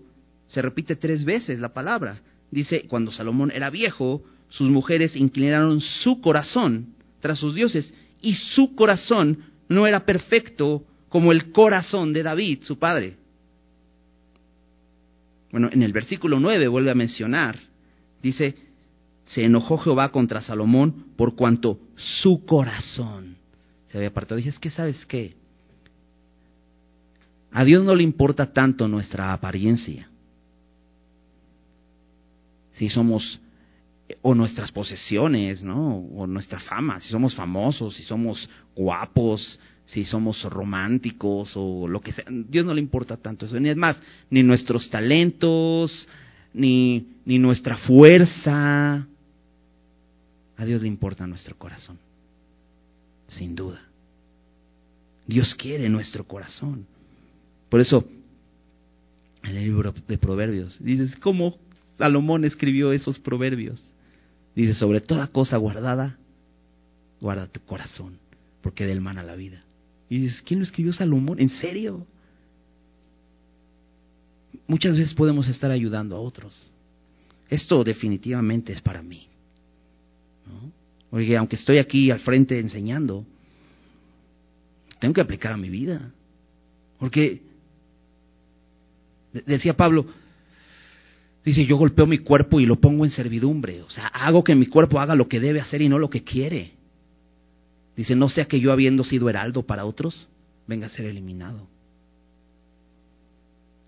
se repite tres veces la palabra. Dice, cuando Salomón era viejo, sus mujeres inclinaron su corazón tras sus dioses, y su corazón no era perfecto como el corazón de David, su padre. Bueno, en el versículo 9 vuelve a mencionar Dice, se enojó Jehová contra Salomón por cuanto su corazón se había apartado. Dije, es que sabes qué, A Dios no le importa tanto nuestra apariencia. Si somos o nuestras posesiones, ¿no? O nuestra fama, si somos famosos, si somos guapos, si somos románticos o lo que sea. Dios no le importa tanto eso. Ni es más, ni nuestros talentos, ni, ni nuestra fuerza. A Dios le importa nuestro corazón. Sin duda. Dios quiere nuestro corazón. Por eso, en el libro de Proverbios, dices, ¿cómo Salomón escribió esos proverbios? Dice, sobre toda cosa guardada, guarda tu corazón, porque del mana la vida. Y dices, ¿quién lo escribió Salomón? ¿En serio? Muchas veces podemos estar ayudando a otros. Esto definitivamente es para mí. ¿No? Porque aunque estoy aquí al frente enseñando, tengo que aplicar a mi vida. Porque, decía Pablo, Dice, yo golpeo mi cuerpo y lo pongo en servidumbre. O sea, hago que mi cuerpo haga lo que debe hacer y no lo que quiere. Dice, no sea que yo habiendo sido heraldo para otros, venga a ser eliminado.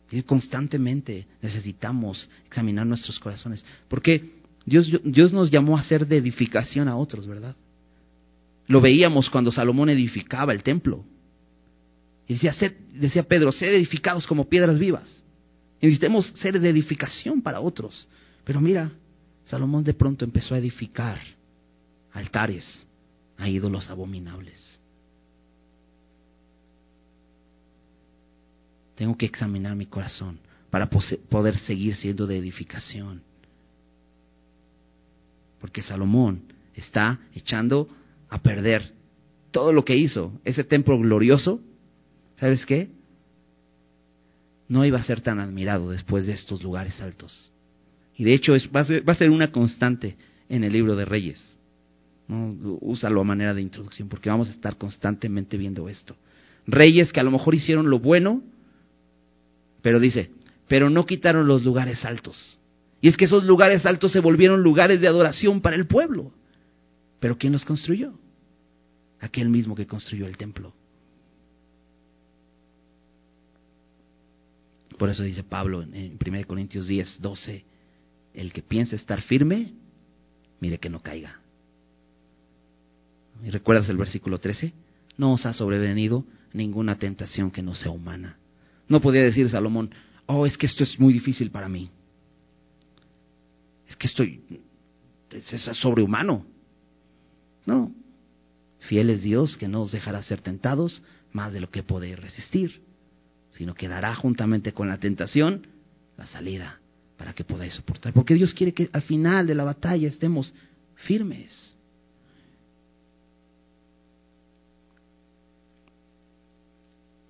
Y constantemente necesitamos examinar nuestros corazones. Porque Dios, Dios nos llamó a hacer de edificación a otros, ¿verdad? Lo veíamos cuando Salomón edificaba el templo. Y decía, decía Pedro, sed edificados como piedras vivas. Necesitamos ser de edificación para otros. Pero mira, Salomón de pronto empezó a edificar altares a ídolos abominables. Tengo que examinar mi corazón para poder seguir siendo de edificación. Porque Salomón está echando a perder todo lo que hizo, ese templo glorioso. ¿Sabes qué? no iba a ser tan admirado después de estos lugares altos. Y de hecho es, va, a ser, una constante en el libro de Reyes. ¿no? Úsalo a manera de introducción porque vamos a estar constantemente viendo esto. Reyes que a lo mejor hicieron lo bueno, pero dice, pero no quitaron los lugares altos. Y es que esos lugares altos se volvieron lugares de adoración para el pueblo. Pero ¿quién los construyó? Aquel mismo que construyó el templo. Por eso dice Pablo en 1 Corintios 10, 12, el que piensa estar firme, mire que no caiga. ¿Y recuerdas el versículo 13? No os ha sobrevenido ninguna tentación que no sea humana. No podía decir Salomón, oh, es que esto es muy difícil para mí. Es que estoy, es sobrehumano. No, fiel es Dios que no os dejará ser tentados más de lo que podéis resistir sino que dará juntamente con la tentación la salida para que podáis soportar. Porque Dios quiere que al final de la batalla estemos firmes.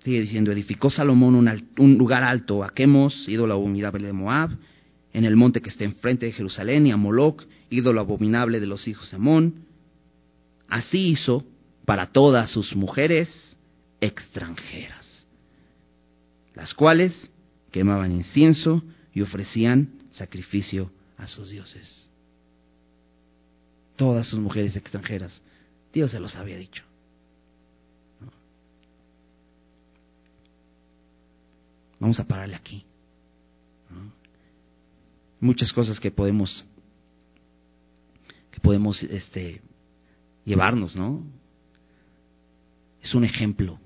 Sigue diciendo, edificó Salomón un, lugar alto a Quemos, ídolo abominable de Moab, en el monte que está enfrente de Jerusalén, y a Moloch, ídolo abominable de los hijos de Amón. Así hizo para todas sus mujeres extranjeras las cuales quemaban incienso y ofrecían sacrificio a sus dioses. Todas sus mujeres extranjeras, Dios se los había dicho. Vamos a pararle aquí. Muchas cosas que podemos que podemos este llevarnos, ¿no? Es un ejemplo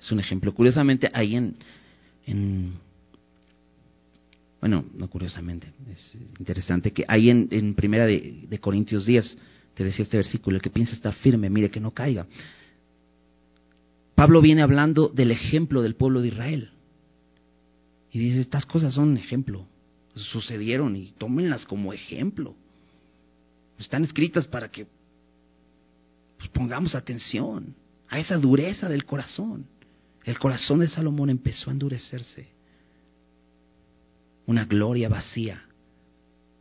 es un ejemplo. Curiosamente, ahí en, en bueno, no curiosamente, es interesante que ahí en, en Primera de, de, Corintios 10 te decía este versículo, el que piensa estar firme, mire que no caiga. Pablo viene hablando del ejemplo del pueblo de Israel. Y dice, estas cosas son ejemplo, sucedieron y tómenlas como ejemplo. Están escritas para que pues, pongamos atención a esa dureza del corazón. El corazón de Salomón empezó a endurecerse. Una gloria vacía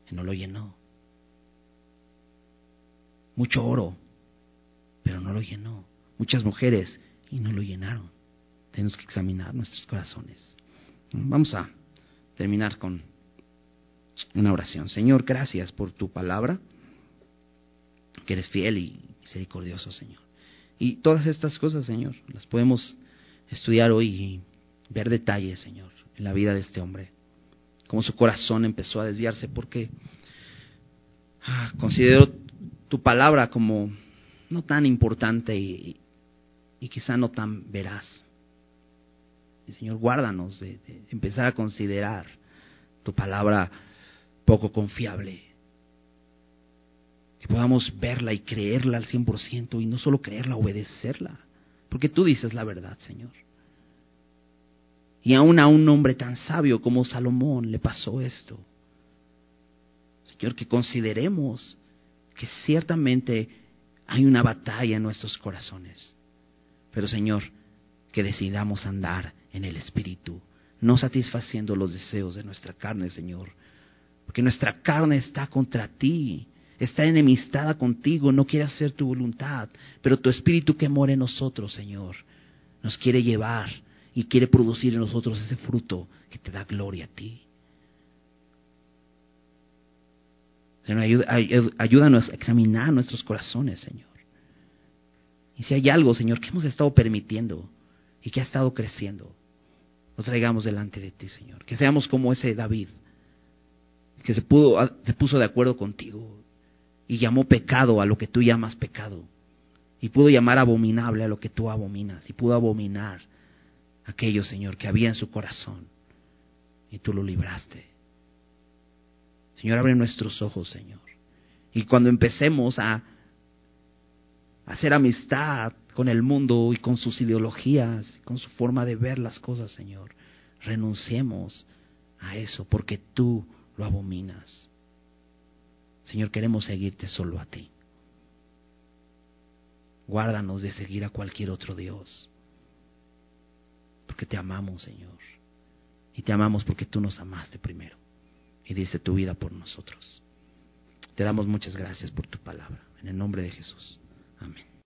que no lo llenó. Mucho oro, pero no lo llenó. Muchas mujeres y no lo llenaron. Tenemos que examinar nuestros corazones. Vamos a terminar con una oración. Señor, gracias por tu palabra, que eres fiel y misericordioso, Señor. Y todas estas cosas, Señor, las podemos estudiar hoy ver detalles, Señor, en la vida de este hombre. Cómo su corazón empezó a desviarse porque ah, considero tu palabra como no tan importante y, y quizá no tan veraz. Y Señor, guárdanos de empezar a considerar tu palabra poco confiable. Que podamos verla y creerla al 100% y no solo creerla, obedecerla. Porque tú dices la verdad, Señor. Y aún a un hombre tan sabio como Salomón le pasó esto. Señor, que consideremos que ciertamente hay una batalla en nuestros corazones. Pero Señor, que decidamos andar en el Espíritu, no satisfaciendo los deseos de nuestra carne, Señor. Porque nuestra carne está contra ti, está enemistada contigo, no quiere hacer tu voluntad. Pero tu Espíritu que mora en nosotros, Señor, nos quiere llevar y quiere producir en nosotros ese fruto que te da gloria a ti. Señor, ayúdanos a examinar nuestros corazones, Señor. Y si hay algo, Señor, que hemos estado permitiendo y que ha estado creciendo, nos traigamos delante de ti, Señor. Que seamos como ese David, que se, pudo, se puso de acuerdo contigo y llamó pecado a lo que tú llamas pecado. Y pudo llamar abominable a lo que tú abominas. Y pudo abominar aquello, Señor, que había en su corazón. Y tú lo libraste. Señor, abre nuestros ojos, Señor. Y cuando empecemos a hacer amistad con el mundo y con sus ideologías, con su forma de ver las cosas, Señor, renunciemos a eso porque tú lo abominas. Señor, queremos seguirte solo a ti. Guárdanos de seguir a cualquier otro Dios, porque te amamos, Señor. Y te amamos porque tú nos amaste primero y diste tu vida por nosotros. Te damos muchas gracias por tu palabra. En el nombre de Jesús. Amén.